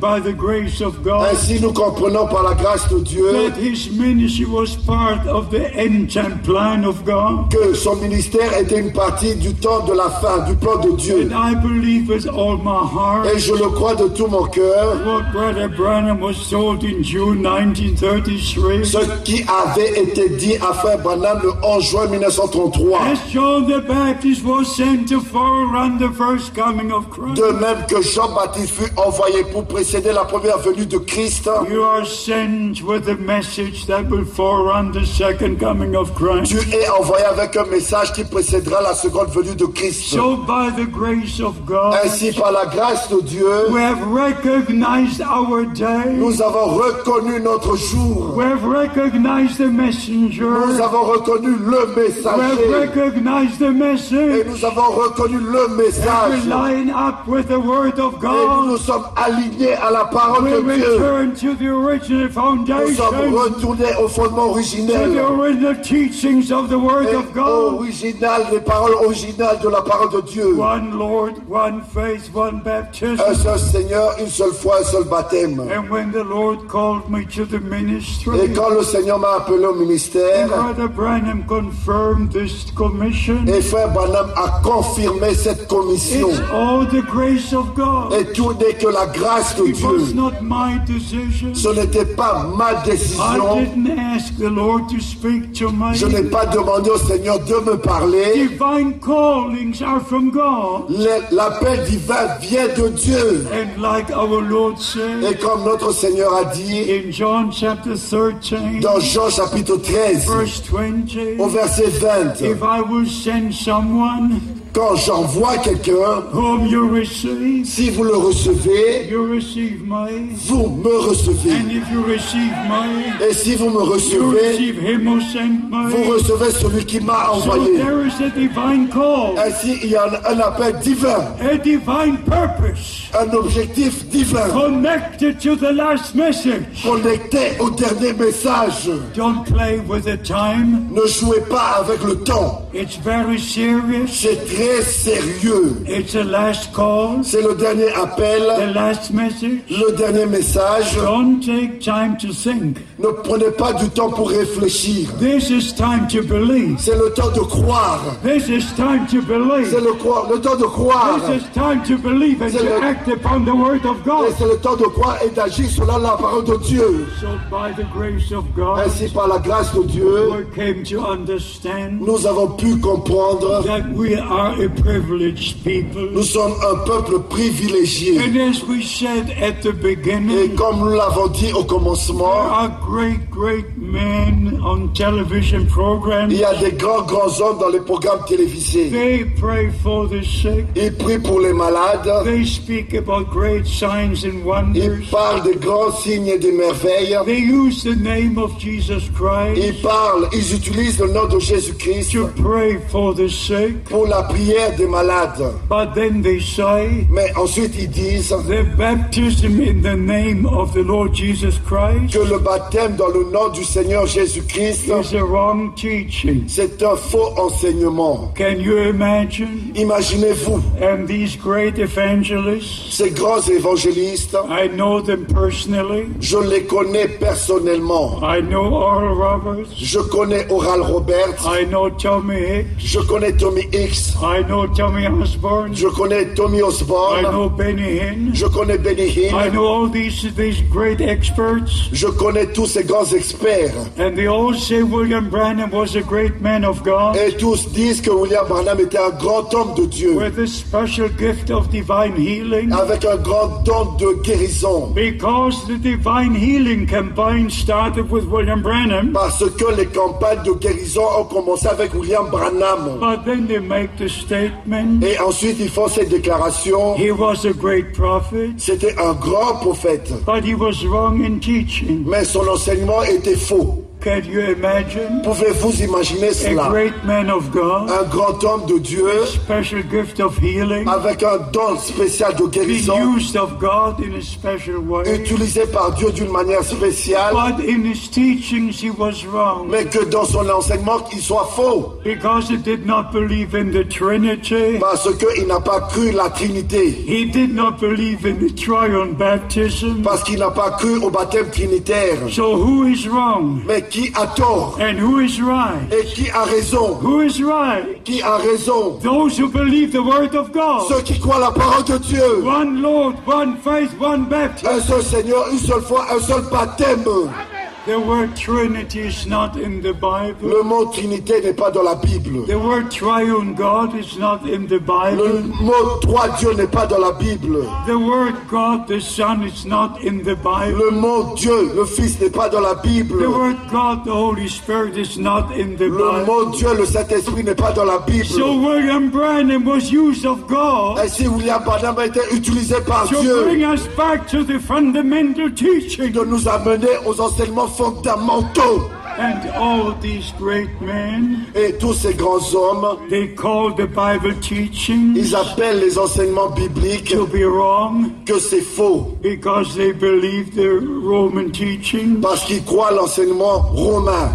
by the grace of God Ainsi nous comprenons par la grâce de Dieu that his ministry was part of the end time plan of God. que son ministère était une partie du temps de la fin, du plan de Dieu. And I believe with all my heart Et je le crois de tout mon cœur. what Brother Branham was told in June 1933. Ce qui avait été dit à Frère Branham le 11 juin 1933. As John the Baptist was sent to forerun the first coming of Christ. De même que Jean-Baptiste fut envoyé envoyé pour précéder la première venue de Christ. You are sent with a message that will forerun the second coming of Christ. Tu es envoyé avec un message qui précédera la seconde venue de Christ. So, by the grace of God, Ainsi, par la grâce de Dieu, we have recognized our day. nous avons reconnu notre jour. We have recognized the messenger. Nous avons reconnu le We have messager. recognized the Et message. nous avons reconnu le message. line up with the word of Et nous nous God. sommes alignés à la parole de Dieu. Nous sommes retournés au fondement originel. original les paroles originales de la parole de Dieu. One Lord, one faith, one Un baptism. seul Seigneur, une seule fois, un seul baptême. And when the Lord called me to the Et ministry, quand le Seigneur m'a appelé au ministère, Brother Branham confirmed this commission. et frère Branham a confirmé cette commission. It's all the grace of God. Et tout n'est que la grâce de Dieu. Ce n'était pas ma I décision. didn't ask the Lord to speak to me. Je n'ai pas demandé au Seigneur de me parler. Divine callings are from God. Le- L'appel divin vient de Dieu. And like our Lord Et said comme notre Seigneur a dit in John chapter 13, dans Jean chapitre 13, verse 20, au verset 20, quand j'envoie quelqu'un, si vous le recevez, you receive me. vous me recevez. And if you receive me, Et si vous me you recevez, vous recevez celui qui m'a So envoyé. there is a divine call, Ainsi, il y a un, un appel divin, a divine purpose un objectif divin, connected to the last message. connecté au dernier message. Don't play with the time. Ne jouez pas avec le temps. It's very serious. C'est très sérieux. It's a last call, C'est le dernier appel, the last message. le dernier message. Don't take time to think. Ne prenez pas du temps pour réfléchir. This is time to believe. C'est le temps de croire. This is time to C'est believe. le, temps de croire. This is time to believe and to le- act upon the word of Et God. c'est le temps de croire et d'agir selon la parole de Dieu. So by the grace of God, Ainsi, par la grâce de Dieu, we came to understand nous avons pu comprendre. that we are a privileged people. Nous sommes un peuple privilégié. And as we said at the Et beginning, comme nous l'avons dit au there commencement, are great, great men on television programs. il y a des grands, grands hommes dans les programmes télévisés. They pray for the sick. Ils prient pour les malades. They speak about great signs and Ils wonders. parlent des grands signes et des merveilles. They use the name of Jesus Ils Christ parlent, ils utilisent le nom de Jésus-Christ to pray for the sick. pour la prière des malades. But then they say Mais ensuite, ils disent the baptism in the name of the Lord Jesus Christ que le baptême dans le nom du Seigneur Jésus-Christ, c'est un faux enseignement. Can you imagine? Imaginez-vous, And these great evangelists, ces grands évangélistes, I know them personally. je les connais personnellement. I know Oral Roberts. Je connais Oral Roberts, I know Tommy Hicks. je connais Tommy Hicks, I know Tommy Osborne. je connais Tommy I Osborne, know Benny Hinn. je connais Benny I Hinn, know all these these great experts, je connais tous ces grands experts. And they all say William Branham was a great man of God Et tous disent que William Branham était un grand homme de Dieu, with a special gift of divine healing. avec un grand don de guérison. Because the divine healing campaign started with William Branham, Parce que les campagnes de guérison ont commencé avec William Branham. but then they make the statement Et ensuite, ils font cette déclaration. he was a great prophet, C'était un grand prophète, but he was wrong in teaching. mais son enseignement était faux. Can you imagine? Pouvez-vous imaginer A cela? great man of God, Un grand homme de Dieu special gift of healing, avec un don spécial de guérison, used of God in a special way. utilisé par Dieu d'une manière spéciale, But in his teachings, he was wrong mais que dans son enseignement, il soit faux. because he did not believe in the Trinity. Parce qu'il n'a pas cru la Trinité. He did not believe in the triune baptism. Parce qu'il n'a pas cru au baptême trinitaire. So who is wrong? Mais qui a tort and who is right? Et qui a raison Who is right? Qui a raison Those who believe the word of God. Ceux qui croient la parole de Dieu. One Lord, one faith, one baptism. Un seul Seigneur, une seule foi, un seul baptême. The word Trinity is not in the Bible. Le mot Trinité n'est pas dans la Bible. The word triune God is not in the Le Bible. mot trois dieux n'est pas dans la Bible. The word God the Son is not in the Bible. Le mot Dieu, le Fils n'est pas dans la Bible. The word God the Holy Spirit is not in the Le Bible. mot Dieu, le Saint-Esprit n'est pas dans la Bible. So William Branham was used of God Ainsi, William Branham a été utilisé par to Dieu bring us back to the fundamental teaching. de nous amener aux enseignements fondamentaux. And all these great men, Et tous ces grands hommes, they called the Bible teaching ils appellent les enseignements bibliques to be wrong que c'est faux. because they believe the Roman teaching. Parce qu'ils croient l'enseignement romain.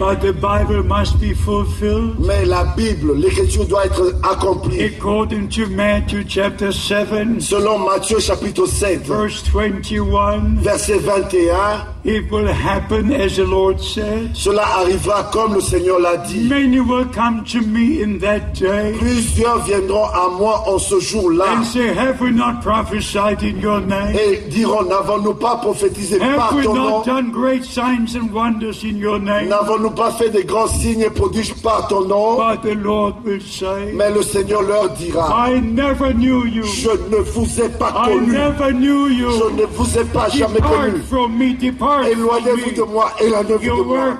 But the Bible must be fulfilled Mais la Bible, l'écriture doit être accomplie. according to Matthew chapter 7, Selon Matthieu chapitre 7, verse 21. verset 21, It will happen as the Lord said. cela arrivera comme le Seigneur l'a dit. Many will come to me in that day Plusieurs viendront à moi en ce jour-là and say, Have we not prophesied in your name? et diront, n'avons-nous pas prophétisé par Have we ton nom not done great signs and wonders in your name? N'avons-nous pas fait des grands signes et prodiges par ton nom But the Lord will say, Mais le Seigneur leur dira, I never knew you. je ne vous ai pas I connu. never knew Je ne vous ai pas jamais connu. from me, depart from Éloignez-vous de moi, éloignez-vous de moi.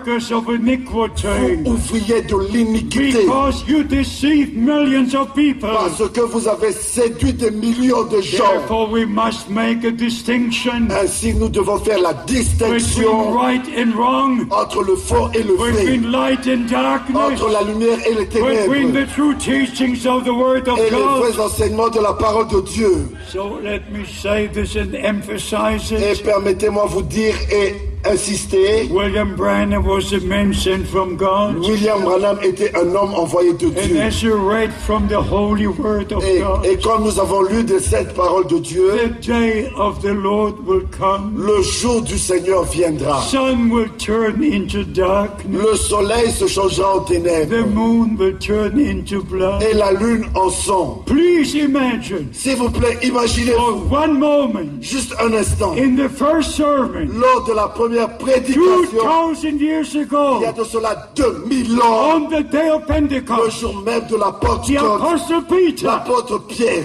iniquity. Ouvriers de l'iniquité. Because you deceive millions of people. Parce que vous avez séduit des millions de gens. Therefore, we must make a distinction Ainsi, nous devons faire la distinction right and wrong, entre le faux et le vrai, between light and darkness, entre la lumière et les between ténèbres, the true teachings of the Word of et les God. vrais enseignements de la parole de Dieu. So let me say this and emphasize Et it. permettez-moi vous dire et William Branham was a man sent from God. William Branham était un homme envoyé de And Dieu. as you read from the holy word of Et, God, et comme nous avons lu de cette parole de Dieu, the day of the Lord will come. le jour du Seigneur viendra. Sun will turn into darkness. Le soleil se changera en The ténèbres moon will turn into blood. et la lune en sang. Please imagine S'il vous plaît, for imaginez-vous one moment juste un instant, in the first sermon lors de la première prédication, 2,000 years il y a ago de cela 2000 ans, on the day of le Pentecost, jour même de la Peter l'apôtre Pierre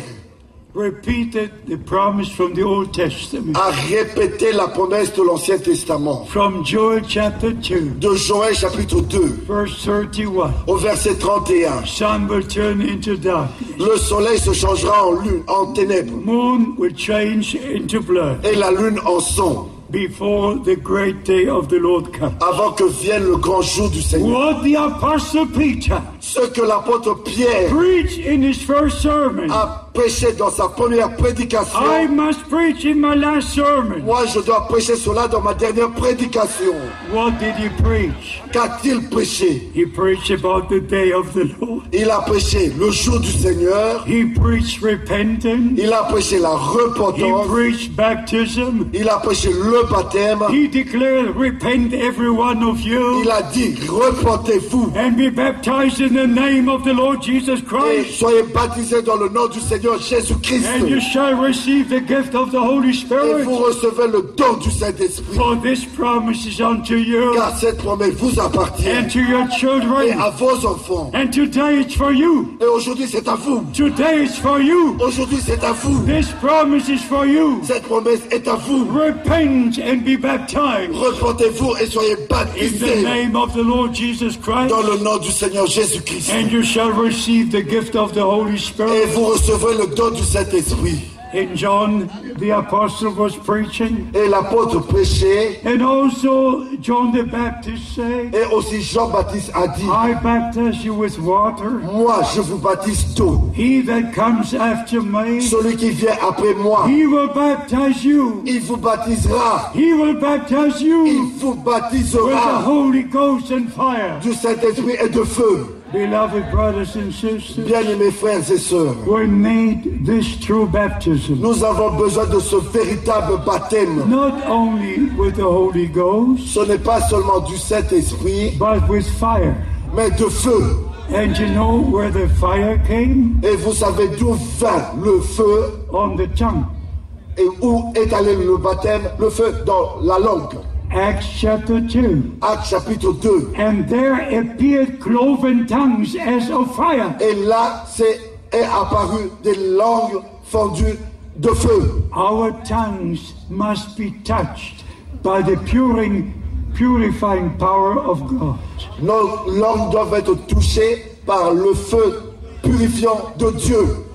repeated the promise from the Old Testament, a répété la promesse de l'Ancien Testament, from Joel chapter 2, de Joël chapitre 2, verse 31. au verset 31. Sun will turn into darkness. Le soleil se changera en lune, en ténèbres, Moon will change into blood. Et la lune en sang, before the great day of the Lord comes. avant que vienne le grand jour du Seigneur. What the Apostle Peter Ce que l'apôtre Pierre preached in his first sermon, a prêché dans sa première I prédication, must preach in my last sermon. moi je dois prêcher cela dans ma dernière prédication. What did he preach? Qu'a-t-il prêché? He preached about the day of the Lord. Il a prêché le jour du Seigneur, He preached repentance. il a prêché la He repentance, preached baptism. il a prêché le baptême, He declared, Repent, every one of you, il a dit repentez-vous and be baptized in the name of the Lord Jesus et Christ, soyez baptisés dans le nom du Seigneur Jésus-Christ. and you shall receive the gift of the Holy Et Spirit. vous recevez le don du Saint-Esprit. For this promise is unto you Car cette promesse vous appartient and to your et children. à vos enfants. And today it's for you. Et aujourd'hui c'est à vous. Today it's for you. Aujourd'hui c'est à vous. This promise is for you. Cette promesse est à vous. Repent and be baptized Repentez-vous et soyez in the baptisés name of the Lord Jesus Christ, dans le nom du Seigneur Jésus-Christ. And you shall receive the gift of the Holy Spirit. Et vous recevrez le don du Saint-Esprit. In John, the apostle was preaching, Et l'apôtre prêchait, and also John the Baptist said, et aussi Jean-Baptiste a dit, I baptize you with water. moi je vous baptise d'eau. He that comes after me, Celui qui vient après moi, he will baptize you. il vous baptisera. He will baptize you. Il vous with the Holy Ghost and fire. du Saint-Esprit et de feu. Beloved brothers and sisters, Bien-aimés frères et sœurs, we need this true baptism. nous avons besoin de ce véritable baptême. Not only with the Holy Ghost, Ce n'est pas seulement du Saint-Esprit, but with fire. mais de feu. And you know where the fire came? Et vous savez d'où vint le feu? On the tongue. et où est allé le baptême? Le feu dans la langue. Acts chapter 2. Acte chapitre 2. And there appeared cloven tongues as of fire. Et là, c'est est apparu des langues fendues de feu. Our tongues must be touched by the puring, purifying power of God. Nos langues doivent être touchées par le feu purifiant de Dieu.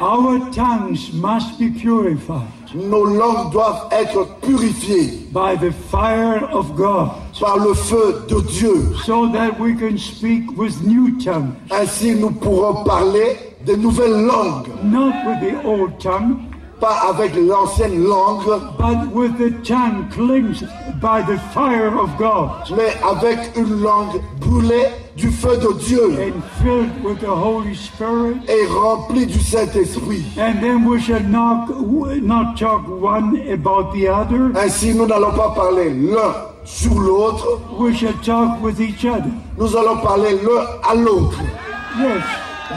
Our tongues must be purified Nos langues doivent être purifiées by the fire of God. par le feu de Dieu. so that we can speak with new tongues, Ainsi, nous pourrons parler des nouvelles langues, not with the old tongue, pas avec l'ancienne langue, but with the tongue cleansed by the fire of God mais avec une langue brûlée du feu de Dieu and filled with the Holy Spirit. et remplie du Saint-Esprit. And then we shall not, not talk one about the other. Ainsi, nous n'allons pas parler l'un sur l'autre, We shall talk with each other. nous allons parler l'un à l'autre Yes.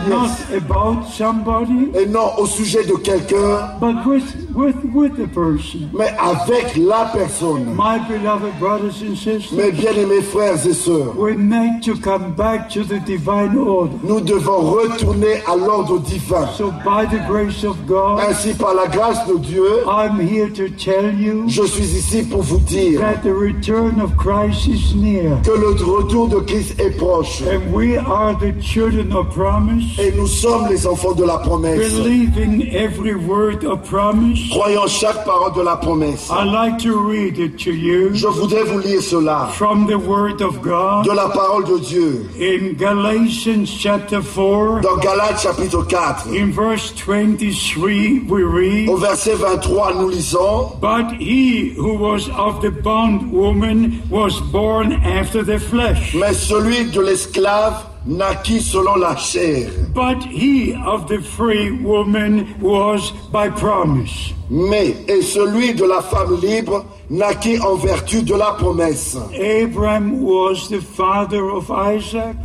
Not about somebody, et non au sujet de quelqu'un, but with, with, with the person. mais avec la personne. My beloved brothers and sisters, Mes bien-aimés frères et sœurs, we need to come back to the divine order. nous devons retourner à l'ordre divin. So, by the grace of God, Ainsi, par la grâce de Dieu, I'm here to tell you je suis ici pour vous dire that the return of Christ is near. que le retour de Christ est proche. And we are the children of promise, Et nous sommes les enfants de la promesse. believing every word of promise. Croyons chaque parole de la promesse. I like to read it to you Je voudrais vous lire cela from the Word of God de la parole de Dieu. in Galatians chapter 4, Dans Galates chapitre 4, in verse 23, we read, au verset 23, nous lisons But he who was of the bondwoman was born after the flesh, Mais celui de l'esclave naquit selon la chair. but he of the free woman was by promise. Mais et celui de la femme libre naquit en vertu de la promesse. Abraham was the father of Isaac,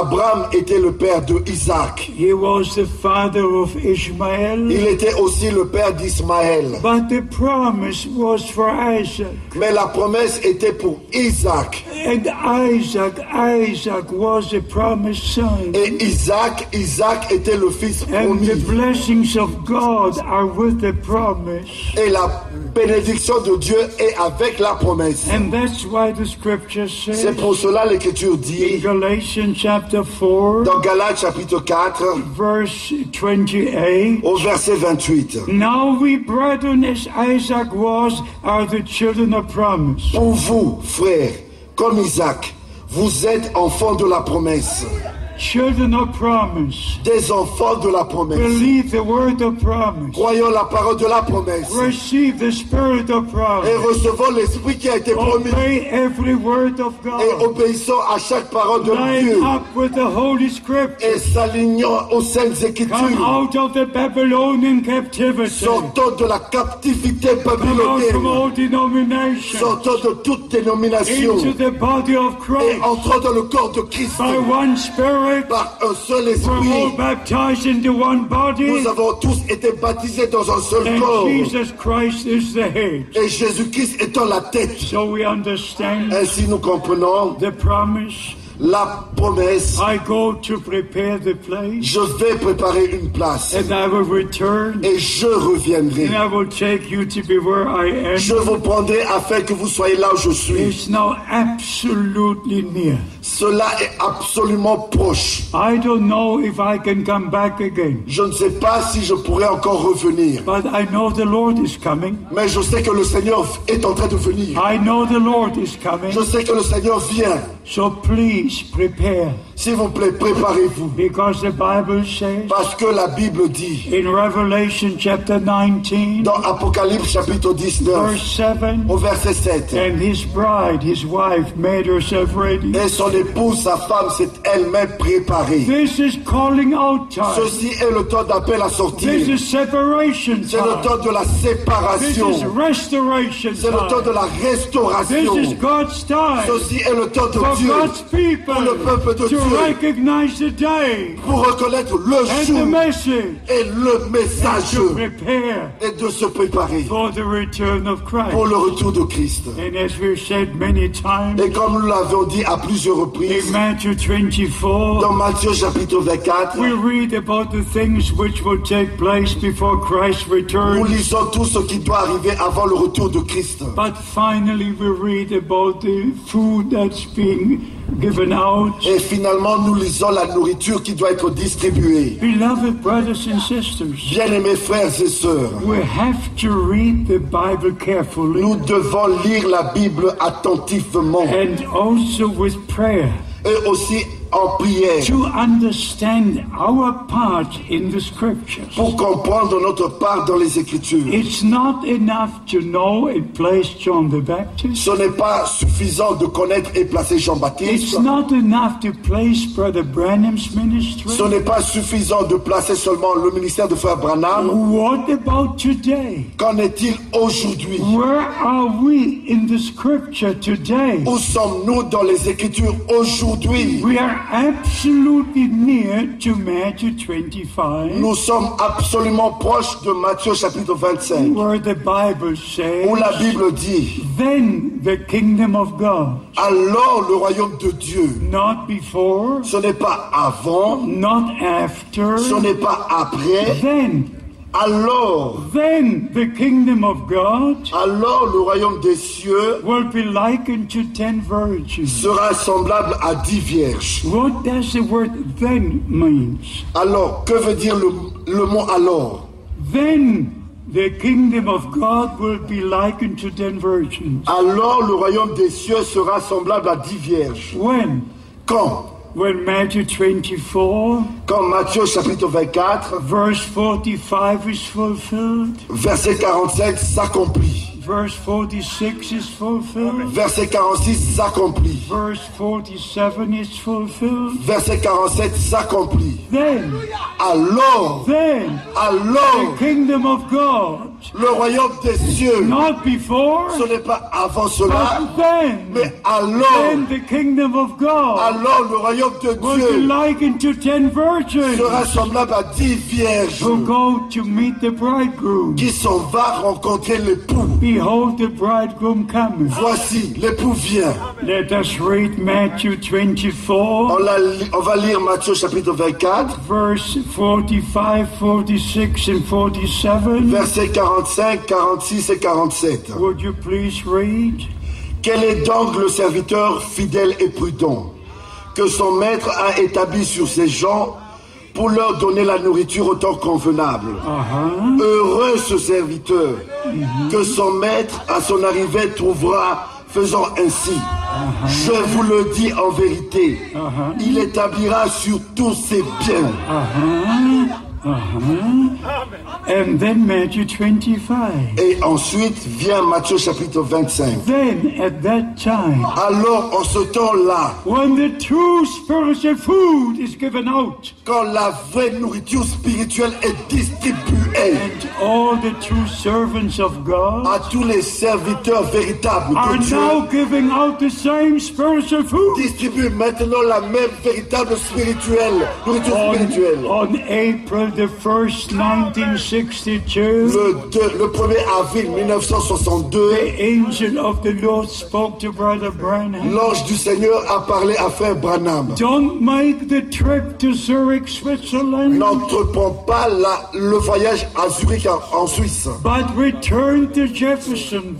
Abraham était le père de Isaac. he was the father of Ishmael, Il était aussi le père d'Ismaël. but the promise was for Isaac. Mais la promesse était pour Isaac. And Isaac, Isaac was a promised son. Et Isaac, Isaac était le fils And the promis. blessings of God are with the promise. Et la bénédiction de Dieu est avec la promesse. And that's why the scripture C'est says pour cela l'Écriture dit Galatians chapter 4, dans Galates chapitre 4 verse 28. au verset 28. Now we brethren, as Isaac was, are the children of promise. Pour vous, frères, comme Isaac, vous êtes enfants de la promesse, Children of promise. des enfants de la promesse. Believe the word of promise. Croyons la parole de la promesse Receive the spirit of et recevons l'Esprit qui a été promis Obey every word of et God. obéissons à chaque parole de Line Dieu up with the Holy Scripture. et s'alignons aux saintes Come Écritures. out of the Babylonian captivity. Sortons de la captivité Come babylonienne. all denominations. Sortons de toute dénomination Into the body of et entrons dans le corps de Christ By one Spirit. Par un seul We're all esprit. baptized into one body. Nous avons tous été baptisés dans un seul corps And Jesus Christ is the head. et Jésus-Christ étant la tête. So we understand Ainsi nous comprenons the promise. la promesse. I go to prepare the place. Je vais préparer une place And I will return. et je reviendrai. And I will take you to be where I Je am. vous prendrai afin que vous soyez là où je suis. It's now absolutely near. Cela est absolument proche. I don't know if I can come back again. Je ne sais pas si je pourrai encore revenir, But I know the Lord is coming. mais je sais que le Seigneur est en train de venir. I know the Lord is coming. Je sais que le Seigneur vient. So please prepare. S'il vous plaît, préparez-vous. Because the Bible says Parce que la Bible dit in Revelation chapter 19, dans Apocalypse chapitre 19 verse 7, au verset 7, and his bride, his wife, made herself ready. et son épouse, sa femme, s'est elle-même préparée. This is calling out time. Ceci est le temps d'appel à This sortir. is separation C'est le temps de la This séparation. C'est le temps de la This restauration. is God's time Ceci est le temps de for Dieu God's people pour le peuple de Dieu recognize the day pour reconnaître le and the message et le message to prepare et de se préparer for the return of pour Christ. le retour de Christ. And as we've said many times, Et comme nous l'avons dit à plusieurs in Matthew 24, dans Matthieu chapitre 24, we read about the things which will take place before Christ nous returns. lisons tout ce qui doit arriver avant le retour de Christ. But finally, we read about the food that's being given out. Et finalement, nous lisons la nourriture qui doit être distribuée. Beloved brothers and sisters, Bien-aimés frères et sœurs, we have to read the Bible carefully nous devons lire la Bible attentivement and also with prayer et aussi en prière to understand our part in the scriptures. pour comprendre notre part dans les Écritures. It's not enough to know and place John the Baptist. Ce n'est pas suffisant de connaître et placer It's Jean-Baptiste. not enough to place Brother Branham's ministry. Ce n'est pas suffisant de placer seulement le ministère de Frère Branham. What about today? Qu'en est-il aujourd'hui? Where are we in the scripture today? Où sommes-nous dans les Écritures aujourd'hui? We are absolutely near to Matthew 25, Nous sommes absolument proches de Matthieu chapitre 25, where the Bible says, où la Bible dit, Then the kingdom of God, alors le royaume de Dieu, not before, ce n'est pas avant, not after, ce n'est pas après, then, alors, then the kingdom of God alors le royaume des cieux will be likened to ten virgins. sera semblable à dix vierges. What does the word then means? Alors, que veut dire le, le mot alors? Then the kingdom of God will be likened to ten virgins. Alors le royaume des cieux sera semblable à dix vierges. When? Quand? When Matthew 24, Quand Matthieu chapitre 24, verse 45 is fulfilled, verset 45 s'accomplit. verse 46 is fulfilled, Verset 46 s'accomplit. verse 47 is fulfilled, Verset 47 s'accomplit. then, Alors, then, alors, the kingdom of God, le royaume des cieux, not before, ce n'est pas avant cela, then, mais alors, then the kingdom of God alors le royaume de Dieu ten virgins sera semblable à dix vierges who go to meet the bridegroom. qui s'en va rencontrer l'époux. Behold, the bridegroom cometh. Voici, l'époux vient. Let us read Matthew 24, On, la on va lire Matthieu chapitre 24, verse 45, 46, and 47. versets 45, 46 et 47. Would you please read? Quel est donc le serviteur fidèle et prudent que son maître a établi sur ses gens pour leur donner la nourriture au temps convenable? Uh-huh. Heureux ce serviteur que son maître à son arrivée trouvera faisant ainsi. Je vous le dis en vérité, il établira sur tous ses biens. And then Matthew 25. Et ensuite vient Matthieu chapitre 25. Then at that time, Alors en ce temps-là, when the true spiritual food is given out, quand la vraie nourriture spirituelle est distribuée and all the true servants of God à tous les serviteurs véritables are de Dieu, now giving out the same spiritual food. distribue maintenant la même véritable spirituelle, nourriture On, spirituelle. on April the 1st, 1962, Le, deux- le 1er avril 1962, the angel of the Lord spoke to Brother Branham. l'ange du Seigneur a parlé à Frère Branham. Don't make the trip to Zurich, Switzerland, N'entreprends pas la- le voyage à Zurich en, en Suisse, but return to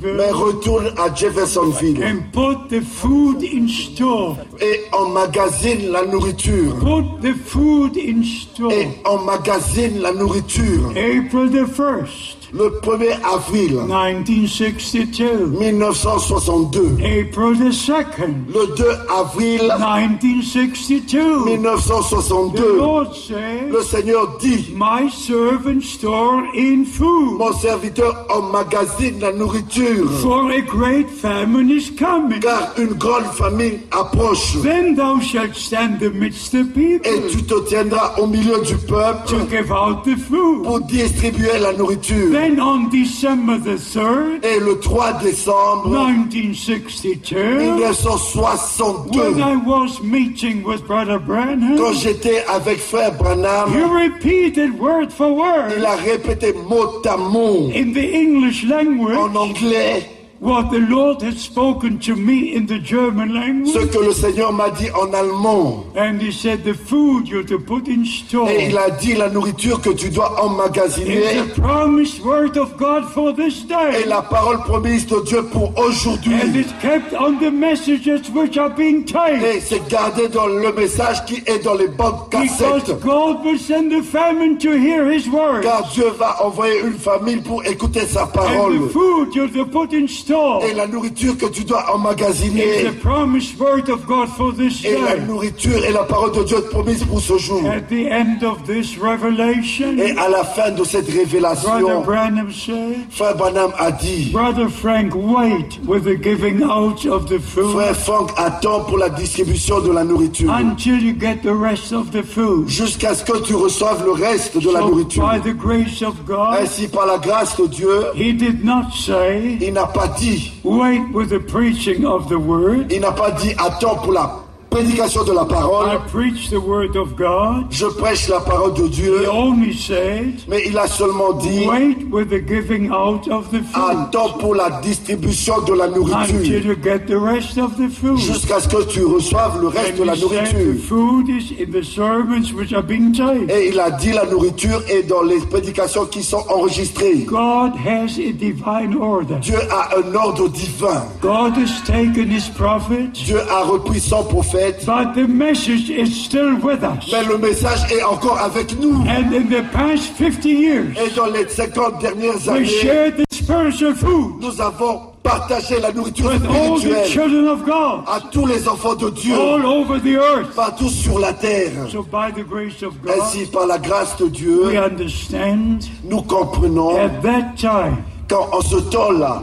mais retourne à Jeffersonville and put the food in store. et emmagasine la nourriture. Put the food in store. Et emmagasine la nourriture. April the 1st, Le 1er avril 1962. 1962, April the 2nd, le 2 avril 1962. The 1962, Lord said, le Seigneur dit, My servant store in food, mon serviteur emmagasine la nourriture, for a great famine is coming. car une grande famine approche. Then thou shalt stand amidst the Et people tu te tiendras au milieu du peuple to give out the food. pour distribuer la nourriture. then on December the 3rd, Et le 3 décembre 1962, 1962, when I was meeting with Brother quand Branham, j'étais avec frère Branham, he repeated word for il word a répété mot à mot in the English language, en anglais what the Lord had spoken to me in the German ce language. que le Seigneur m'a dit en allemand. And he said, The food you're to put in store Et il a dit la nourriture que tu dois is emmagasiner the promised word of God for this est day. la parole promise de Dieu pour And aujourd'hui. it's kept on the messages which are being. Et c'est gardé dans le message qui est dans les bandes Because cassettes. God will send the famine to hear his word. Car Dieu va envoyer une famille pour écouter sa And parole. the food you're to put in store Et la nourriture que tu dois is emmagasiner the promised word of God for this et la nourriture et la parole de Dieu promise pour ce jour. At the end of this revelation, Et à la fin de cette Brother révélation, Branham said, Frère Branham a dit, Brother Frank, wait with the giving out of the food Frère Franck attend pour la distribution de la nourriture until you get the rest of the food. jusqu'à ce que tu reçoives le reste de la nourriture. by the grace of God, Ainsi, par la grâce de Dieu, he did not say, il n'a pas dit, wait with the preaching of the word. il n'a pas dit attends pour la prédication de la I parole. preach the word of God. Je prêche la parole de He Dieu, only said, mais il a seulement dit wait with the giving out of the food attends pour la distribution de la nourriture you get the rest of the food. jusqu'à ce que tu reçoives le reste de la nourriture. food is in the sermons which are being taped. Et il a dit la nourriture est dans les prédications qui sont enregistrées. God has a divine order. Dieu a un ordre divin. God has taken his prophets, Dieu a repris son prophète, but the message is still with us. mais le message est encore avec nous. And in the past 50 years, Et dans les 50 dernières we années, shared the spiritual food nous avons partagé la nourriture with all the spirituelle children of God à tous les enfants de Dieu, all over the earth. partout sur la terre. So by the grace of God, Ainsi, par la grâce de we Dieu, understand nous comprenons at that time quand en ce temps-là,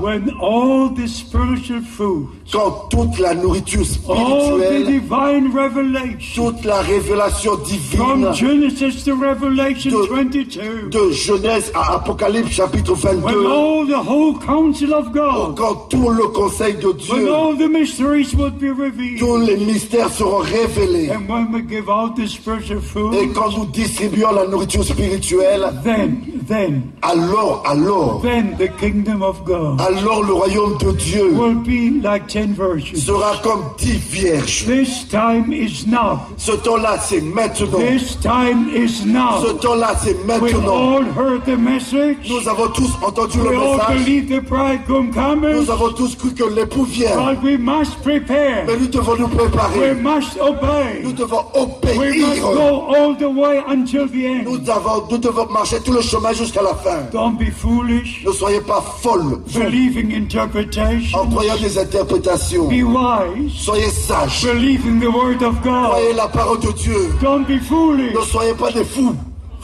quand toute la nourriture spirituelle, toute la révélation divine De- 22, de Genèse à Apocalypse chapitre when 22, all the whole counsel of God, quand tout le conseil de Dieu, tous les mystères seront révélés. Et quand nous distribuons la nourriture spirituelle, then, alors, alors, then the kingdom of God alors le royaume de Dieu will be like ten virgins. sera comme dix vierges. This time is now. Ce temps-là, c'est maintenant. This time is Ce now. temps-là, c'est We maintenant. all heard the message. Nous avons tous entendu We le all message. believe the bridegroom coming. Nous avons tous cru que l'époux vient. But we must prepare. Mais nous devons nous We préparer. must obey. Nous devons We must obéir. go all the way until the end. Nous, avons, nous devons marcher tout le chemin jusqu'à la fin. Don't be foolish, Ne soyez pas folles believing en interpretation. croyant des interprétations. Be wise, Soyez sages. believing the word of God. Croyez la parole de Dieu. Don't be foolish, Ne soyez pas des fous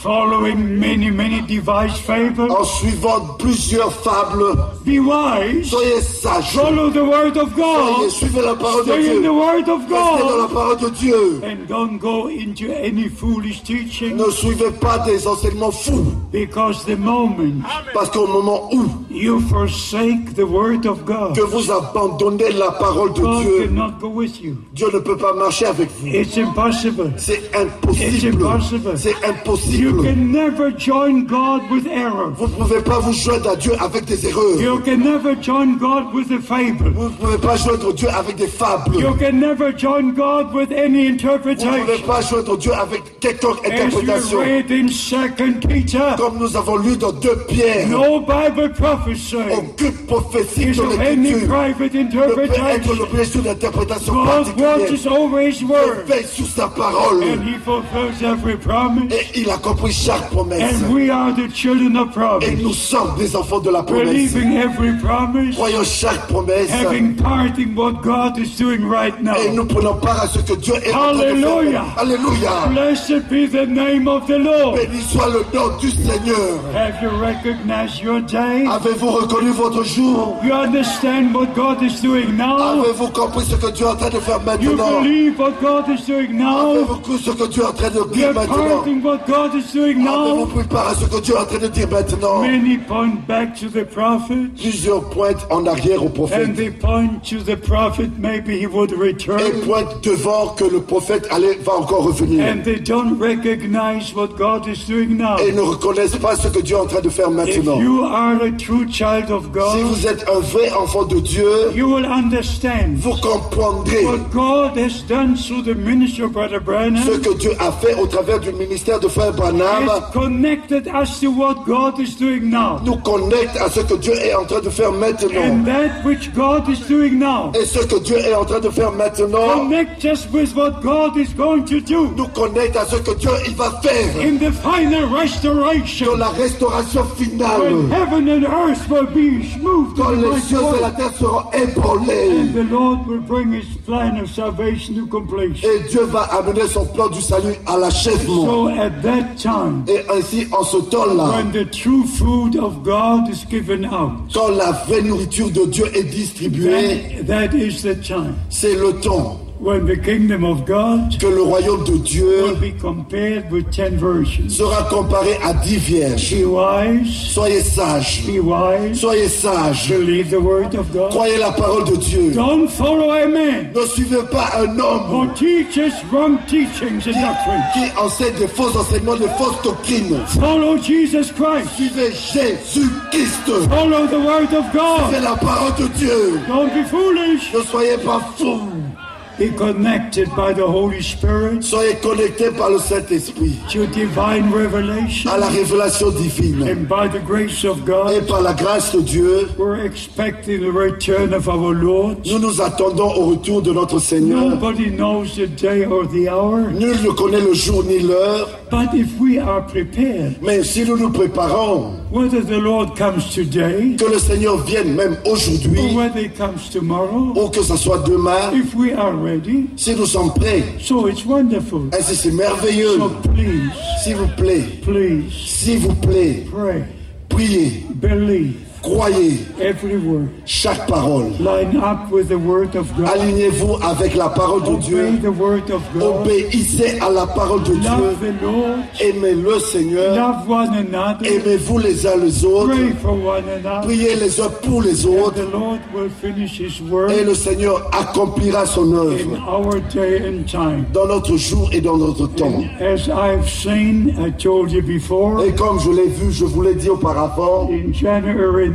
following many, many devised fables. en suivant plusieurs fables. Be wise, Soyez sages. follow the word of Soyez, God. suivez la parole de Stay in the Dieu. word of Restez dans la parole de Dieu. And don't go into any foolish teaching Ne suivez pas des enseignements fous. because the moment Parce qu'au moment où you forsake the word of God, que vous abandonnez la parole de God Dieu, cannot go with you. Dieu ne peut pas marcher avec vous. It's impossible. C'est It's impossible. C'est impossible. Can never join God with error. Vous ne pouvez pas vous joindre à Dieu avec des erreurs. You can never join God with a fable. Vous ne pouvez pas joindre Dieu avec des fables. You can never join God with any Vous ne pouvez pas joindre Dieu avec quelconque As interprétation. we read in Second Peter, Comme nous avons lu dans deux pierres, no Bible prophecy aucune prophétie de l'écriture ne peut être l'objet d'une interprétation God particulière. watches over His Il word, veille sur sa parole and He fulfills every promise. et il accomplit chaque promesse. And we are the children of Et promise, nous sommes des enfants de la promesse. believing every promise, Croyons chaque promesse having part in what God is doing right et now. nous prenons part à ce que Dieu est en train de Hallelujah. faire. Alléluia. Blessed be the name of the Lord. Béni soit le nom du Seigneur. Have you recognized your day? Avez-vous reconnu votre jour? You understand what God is doing now? Avez-vous compris ce que Dieu est en train de faire You maintenant? believe what God is doing now? Avez-vous cru ce que Dieu est en train de dire maintenant? part in what God is now? pris part à ce que Dieu est en train de dire maintenant Many point back to the prophet, Plusieurs pointent en arrière au prophète and they point to the prophet. Maybe he would et return, pointent devant que le prophète allait, va encore revenir. and they don't recognize what God is doing now. Et ne reconnaissent pas ce que Dieu est en train de faire If maintenant. you are a true child of Si God, vous êtes un vrai enfant de Dieu, you will understand vous comprendrez what God has done through the ministry of Brother ce que Dieu a fait au travers du ministère de Frère Branham. Has connected us to what God is doing now. Nous connecte à ce que Dieu est en train de faire maintenant. And that which God is doing now Et ce que Dieu est en train de faire maintenant connect us with what God is going to do nous connecte à ce que Dieu il va faire in the final dans restoration la restauration when finale. heaven and earth will be moved Quand les cieux et la terre seront and ébranlés. the Lord will bring his plan of salvation to completion. Et Dieu va amener son plan du salut à l'achèvement. So at that time, Et ainsi, en ce temps-là, when the true food of God is given out, quand la vraie nourriture de Dieu est distribuée, that, that is the time. c'est le temps when the kingdom of God que le royaume de will Dieu be compared with ten virgins. sera comparé à dix vierges. Be wise, Soyez sages. be wise, Soyez sages. believe the word of God. Croyez la parole de Dieu. Don't follow a man Ne suivez pas un homme who teaches wrong teachings and doctrines. qui enseigne des faux enseignements, des fausses doctrines. Follow Jesus Christ. Suivez Jésus-Christ. Follow the word of God. C'est la parole de Dieu. Don't be foolish. Ne soyez pas fous. Be connected by the Holy Spirit Soyez connectés par le Saint-Esprit to divine revelation. à la révélation divine. And by the grace of Et God, par la grâce de Dieu, we're expecting the return of our Lord. nous nous attendons au retour de notre Seigneur. Nobody knows the day or the hour. Nul ne connaît le jour ni l'heure, But if we are prepared, mais si nous nous préparons, whether the Lord comes today? Que le Seigneur vienne même aujourd'hui, ou que ce soit demain, if we are ready, si nous sommes prêts, so it's wonderful. ainsi c'est merveilleux. So please, S'il vous plaît, s'il vous plaît, pray, priez, believe croyez chaque parole. Alignez-vous avec la parole de Dieu. Obéissez à la parole de Dieu. Aimez le Seigneur. Aimez-vous les uns les autres. Priez les uns pour les autres. the Lord will finish His Et le Seigneur accomplira son in œuvre our day and time. dans notre jour et dans notre temps. As I've seen, I told you before, Et comme je l'ai vu, je vous l'ai dit auparavant,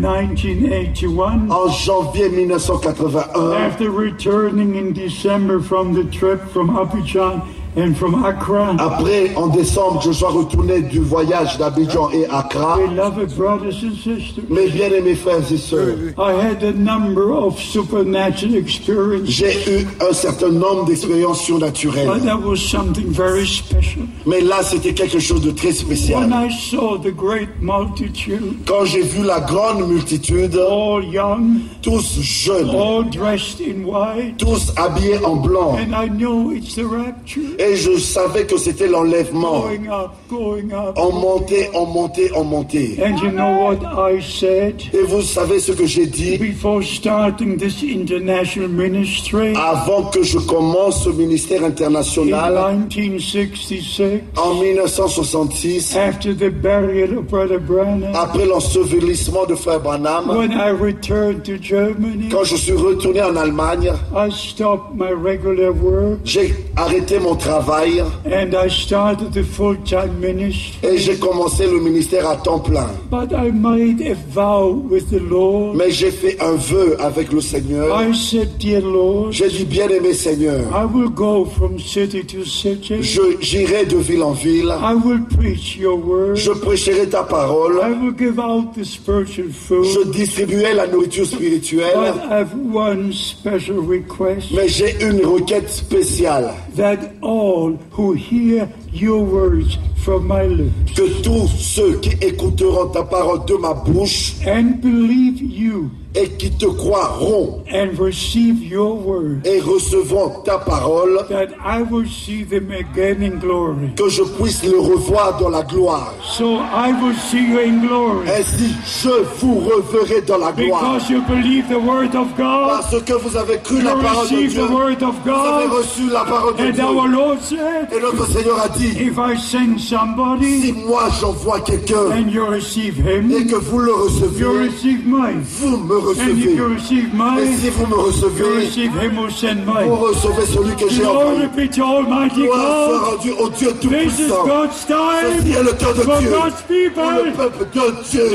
1981, en janvier 1981, after returning in December from the trip from Abidjan and from Accra, après, en décembre, je sois retourné du voyage d'Abidjan et Accra. beloved brothers and sisters, Mes bien-aimés frères et sœurs, I had a number of supernatural experiences, j'ai eu un certain nombre d'expériences but surnaturelles. that was something very special. Mais là, c'était quelque chose de très When spécial. I saw the great multitude, Quand j'ai vu la grande multitude, all young, tous jeunes, all dressed in white, tous habillés en blanc, and I know it's the rapture. Et je savais que c'était l'enlèvement. Going up, going up. On montait, on montait, on montait. And you know what I said? Et vous savez ce que j'ai dit? Before starting this international ministry avant que je commence ce ministère in international 1966 en 1966, after the burial of Brother Branham? après l'ensevelissement de Frère Branham, When I returned to Germany, quand je suis retourné en Allemagne, I stopped my regular work j'ai arrêté mon travail and I started the full-time ministry. et j'ai commencé le ministère à temps plein. But I made a vow with the Lord. Mais j'ai fait un vœu avec le Seigneur. I said, Dear Lord, J'ai dit, bien-aimé Seigneur, I will go from city to city. j'irai de ville en ville, I will preach your word. je prêcherai ta parole, I will give out the spiritual food. je distribuerai la nourriture But spirituelle, I have one special request mais j'ai une requête spéciale, that all who hear your words from my lips. Que tous ceux qui écouteront ta parole de ma bouche and believe you et qui te croiront and receive your word, et recevront ta parole, that I will see them again in glory. que je puisse le revoir dans la gloire. So I will see you in glory Ainsi, je vous reverrai dans la gloire. because you believe the word of God, Parce que vous avez cru la parole de Dieu. the word of Vous avez reçu la parole de and Dieu. our Lord said, Et notre Seigneur a dit, if I send si moi j'envoie quelqu'un et que vous le mine. vous me recevez. Et si vous me recevez, vous recevez celui que j'ai envoyé. Gloire soit au Dieu Tout-Puissant. Ceci est le temps de Dieu. Pour le peuple de Dieu.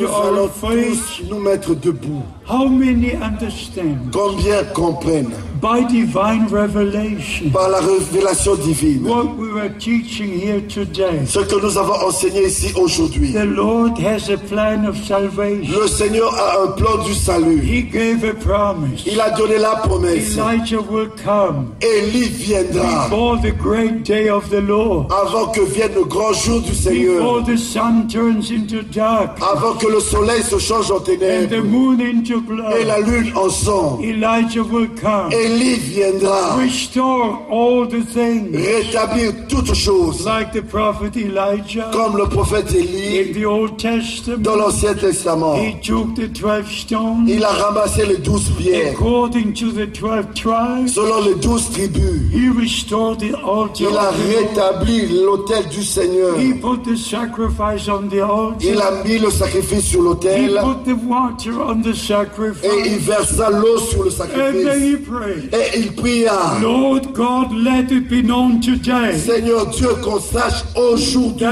Nous allons tous nous mettre debout. How many understand? Combien comprennent? By divine revelation par la révélation divine what we were teaching here today? ce que nous avons enseigné ici aujourd'hui. The Lord has a plan of salvation. Le Seigneur a un plan du salut. He gave a promise. Il a donné la promesse. Elijah will come Élie viendra before the great day of the Lord, avant que vienne le grand jour du Seigneur. before the sun turns into dark Avant que le soleil se change en and the ténèbres moon into et la lune en sang. Elijah will come, Élie viendra restore all the things rétablir toutes choses like the prophet Elijah comme le prophète Élie in the Old dans Testament. l'Ancien Testament. He took the 12 stones Il a ramassé les douze pierres according to the 12 tribes. selon les douze tribus. He restored the altar. Il a rétabli l'autel du Seigneur. He put the sacrifice on the altar. Il a mis le sacrifice sur He l'autel put the water on the et il versa l'eau sur le sacrifice. Et il pria. Lord God, let it be known today Seigneur Dieu, qu'on sache aujourd'hui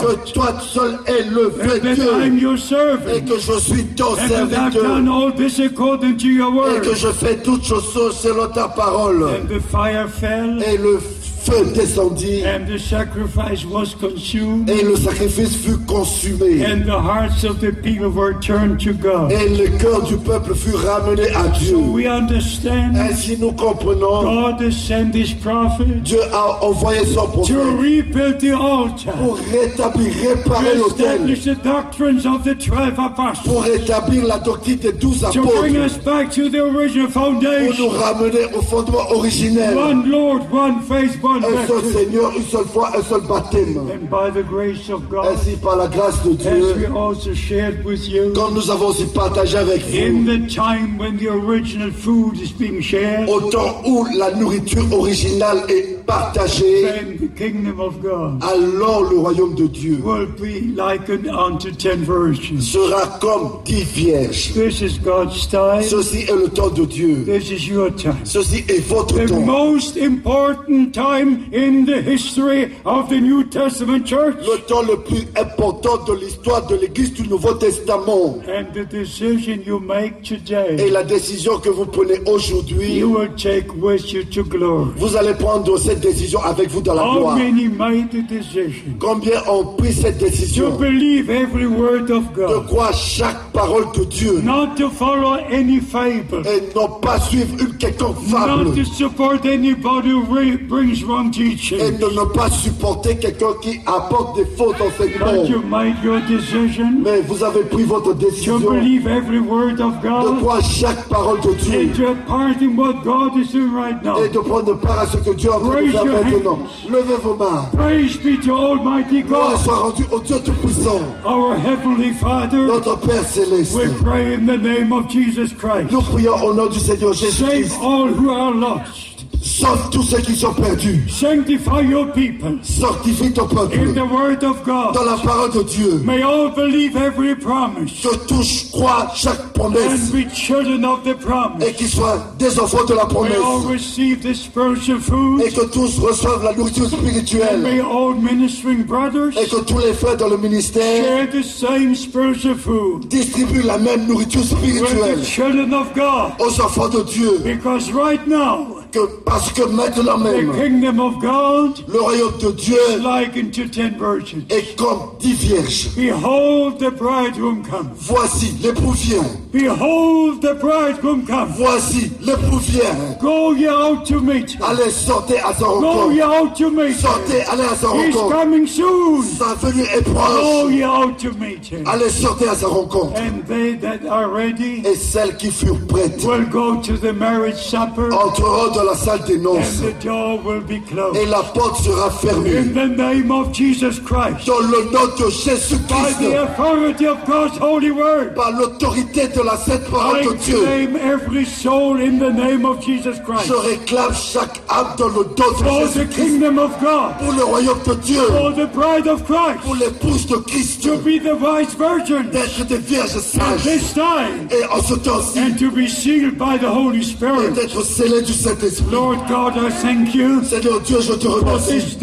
que toi seul es le vrai Dieu. Your et que je suis ton serviteur. et que je fais toutes choses selon ta parole. And the fire fell, Et le feu descendit and the sacrifice was consumed, et le sacrifice fut consumé. and the hearts of the people were turned to God. Et le cœur du peuple fut ramené à Dieu. We understand Ainsi nous comprenons, God has sent his prophet Dieu a envoyé son to prophète rebuild the altar, pour rétablir, réparer to l'autel, establish the doctrines of the 12 apostles, pour rétablir la doctrine des douze to bring apôtres, us back to the original pour nous ramener au fondement originel. One Lord, one faith, one Un seul. Seigneur, une seule foi, un seul baptême. And by the grace of God, Ainsi, par la grâce de Dieu, also shared with you, comme nous avons aussi partagé avec in vous, the time when the original food is being shared, au temps où la nourriture originale est partagée, then the kingdom of God alors le royaume de Dieu will be likened unto ten virgins. sera comme dix vierges. This is God's time. Ceci est le temps de Dieu. This is your time. Ceci est votre The temps. most important time in the history of the New Testament church. Le temps le plus important de l'histoire de l'Église du Nouveau Testament. And the decision you make Et today, la décision que vous prenez aujourd'hui, vous allez prendre cette décision avec vous dans la How gloire. many made the decision Combien ont pris cette to décision believe every word of de croire chaque parole de Dieu? Not to follow any fable, et non pas suivre une quelconque fable. Not to support anybody who re- brings wrong et de ne pas supporter quelqu'un qui apporte des faux but enseignements. you made your decision. Mais vous avez pris votre décision. de believe every word of God. Croire chaque parole de Dieu? And to part in what God is doing right now. et de prendre part à ce que Dieu train de Raise faire your maintenant. Levez vos mains. Praise be to Almighty God, soit rendue au Dieu Tout-Puissant, our Heavenly Father. notre Père Céleste. We pray in the name of Jesus Christ. Nous prions au nom du Seigneur Save Jésus-Christ. all who are lost. Sauve tous ceux qui sont perdus. Sanctify your people Sanctifie ton in peuple the word of dans la parole de Dieu. May all believe every promise Que tous croient chaque and promesse be children of the et promise. qu'ils soient des enfants de la May all promesse. receive the spiritual food Et que tous reçoivent la nourriture and spirituelle. may all ministering brothers Et que tous les frères dans le ministère share the same spiritual food distribuent la même nourriture with the spirituelle children of God. aux enfants de Dieu. Because right now, que parce que maintenant the kingdom of God le royaume de Dieu is likened to ten virgins. est comme dix vierges. Behold, the bridegroom comes. Voici l'époux vient. Behold, the bridegroom comes. Voici l'époux vient. Go ye out to meet him. Allez, sortez à sa Go ye out to meet him. Sortez, allez à sa He's coming soon. Sa venue est Go ye out to meet him. Allez, sortez à sa rencontre. And they that are ready Et celles qui furent prêtes will go to the marriage supper, entreront dans la salle des noces. Et la porte sera fermée. In the name of Jesus Christ, Dans le nom de by Jésus-Christ. the authority of God's holy word, Par l'autorité de la sainte parole de Dieu. claim every soul in the name of Jesus Christ. Je réclame chaque âme dans le don de Jésus-Christ. God, Pour le royaume de Dieu. for the bride of Pour Christ, l'épouse de Christ. to be the wise virgin D'être des vierges sages. this time, Et en ce temps-ci. and to be sealed by the Holy Et Spirit. d'être scellé du Saint-Esprit. Lord God, I thank you. Seigneur Dieu, je te remercie.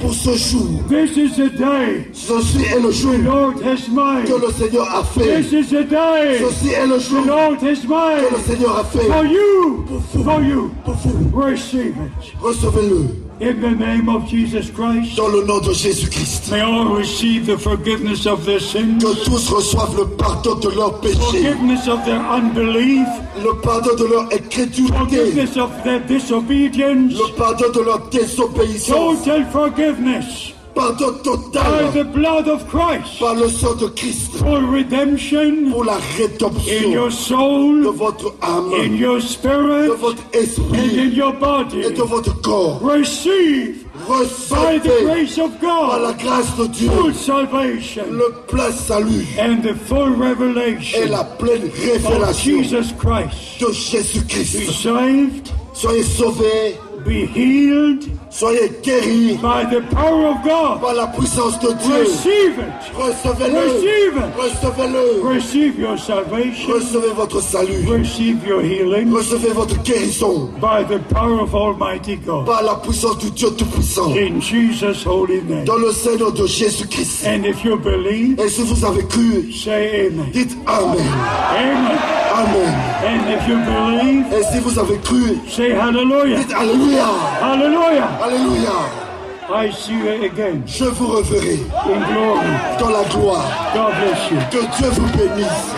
Pour ce jour. This is the day. Ceci est le jour. The Lord has made. que le Seigneur a fait. This is the day. Ceci est le jour. The Lord has que le made Seigneur a fait. for you, for you. Pour vous, Receive it. Recevez-le in the name of Jesus Christ. dans le nom de Jésus-Christ. May all receive the forgiveness of their sins, Que tous reçoivent le pardon de leurs péchés, forgiveness of their unbelief, le pardon de leur incrédulité, forgiveness of their disobedience, le pardon de leur désobéissance, total forgiveness pardon by the blood of Christ. Par le sang de Christ. For redemption. Pour la rédemption. in your de soul, votre in âme, your de spirit, votre and in esprit your et de votre corps. Receive. By the grace of God, par la grâce de Dieu. Full salvation. Le plein salut. And the full revelation et la pleine of révélation Jesus Christ. de Jésus-Christ. saved, Soyez sauvés, be healed soyez guéris by the power of God. par la puissance de Dieu. Receive it. Recevez-le, Receive it. recevez-le, Receive your salvation. recevez votre salut, Receive your healing recevez votre guérison by the power of Almighty God. par la puissance du Dieu Tout-Puissant. In Jesus' holy name. Dans le Seigneur de Jésus-Christ. And if you believe, Et si vous avez cru, say amen. dites Amen. Amen. Amen. And if you believe, Et si vous avez cru, say hallelujah. dites Alléluia. Hallelujah. Alléluia. I see you again Je vous reverrai in glory. dans la gloire. God bless you. Que Dieu vous bénisse.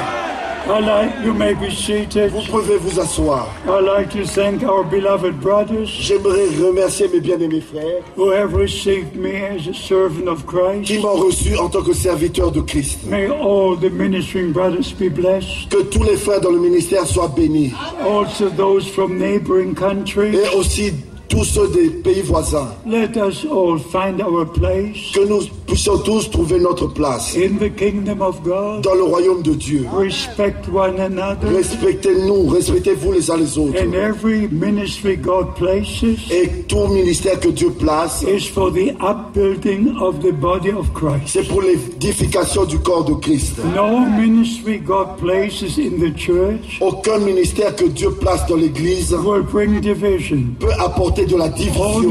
I like, you may be seated. Vous pouvez vous asseoir. Like to thank our beloved brothers J'aimerais remercier mes bien-aimés frères who have received me as a servant of Christ. qui m'ont reçu en tant que serviteur de Christ. May all the ministering brothers be blessed. Que tous les frères dans le ministère soient bénis. Also those from neighboring countries. Et aussi tous ceux des pays voisins. Let us all find our place Que nous puissions tous trouver notre place in the kingdom of God. dans le royaume de Dieu. Respect one another. Respectez-nous, respectez-vous les uns les autres. And every ministry God places Et tout ministère que Dieu place, is for the upbuilding of the body of Christ. c'est pour l'édification du corps de Christ. No ministry God places in the church Aucun ministère que Dieu place dans l'Église will bring division. peut apporter de la division. Ce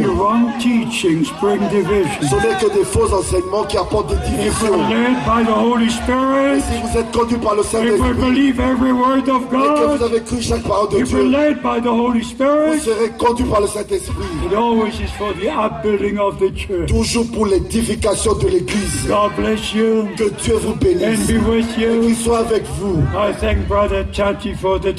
n'est que des faux enseignements qui apportent des divisions. Spirit, Si vous êtes conduit par le Saint-Esprit et que vous avez cru chaque parole de Dieu, vous serez conduit par le Saint-Esprit. Toujours pour l'édification de l'Église. Que Dieu vous bénisse. with Qu'il soit avec vous. I thank Brother Tati for the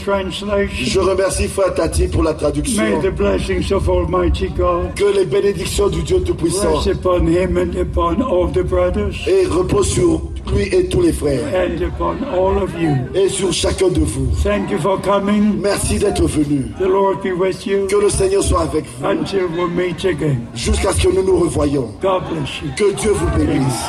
Je remercie Frère Tati pour la traduction. May the blessings of Almighty God Que les bénédictions du Dieu Tout-Puissant rest upon him and upon all the brothers et reposent sur lui et tous les frères and upon all of you. et sur chacun de vous. Thank you for coming. Merci d'être venu. The Lord be with you Que le Seigneur soit avec vous until we meet again. jusqu'à ce que nous nous revoyons. God bless you. Que Dieu vous bénisse.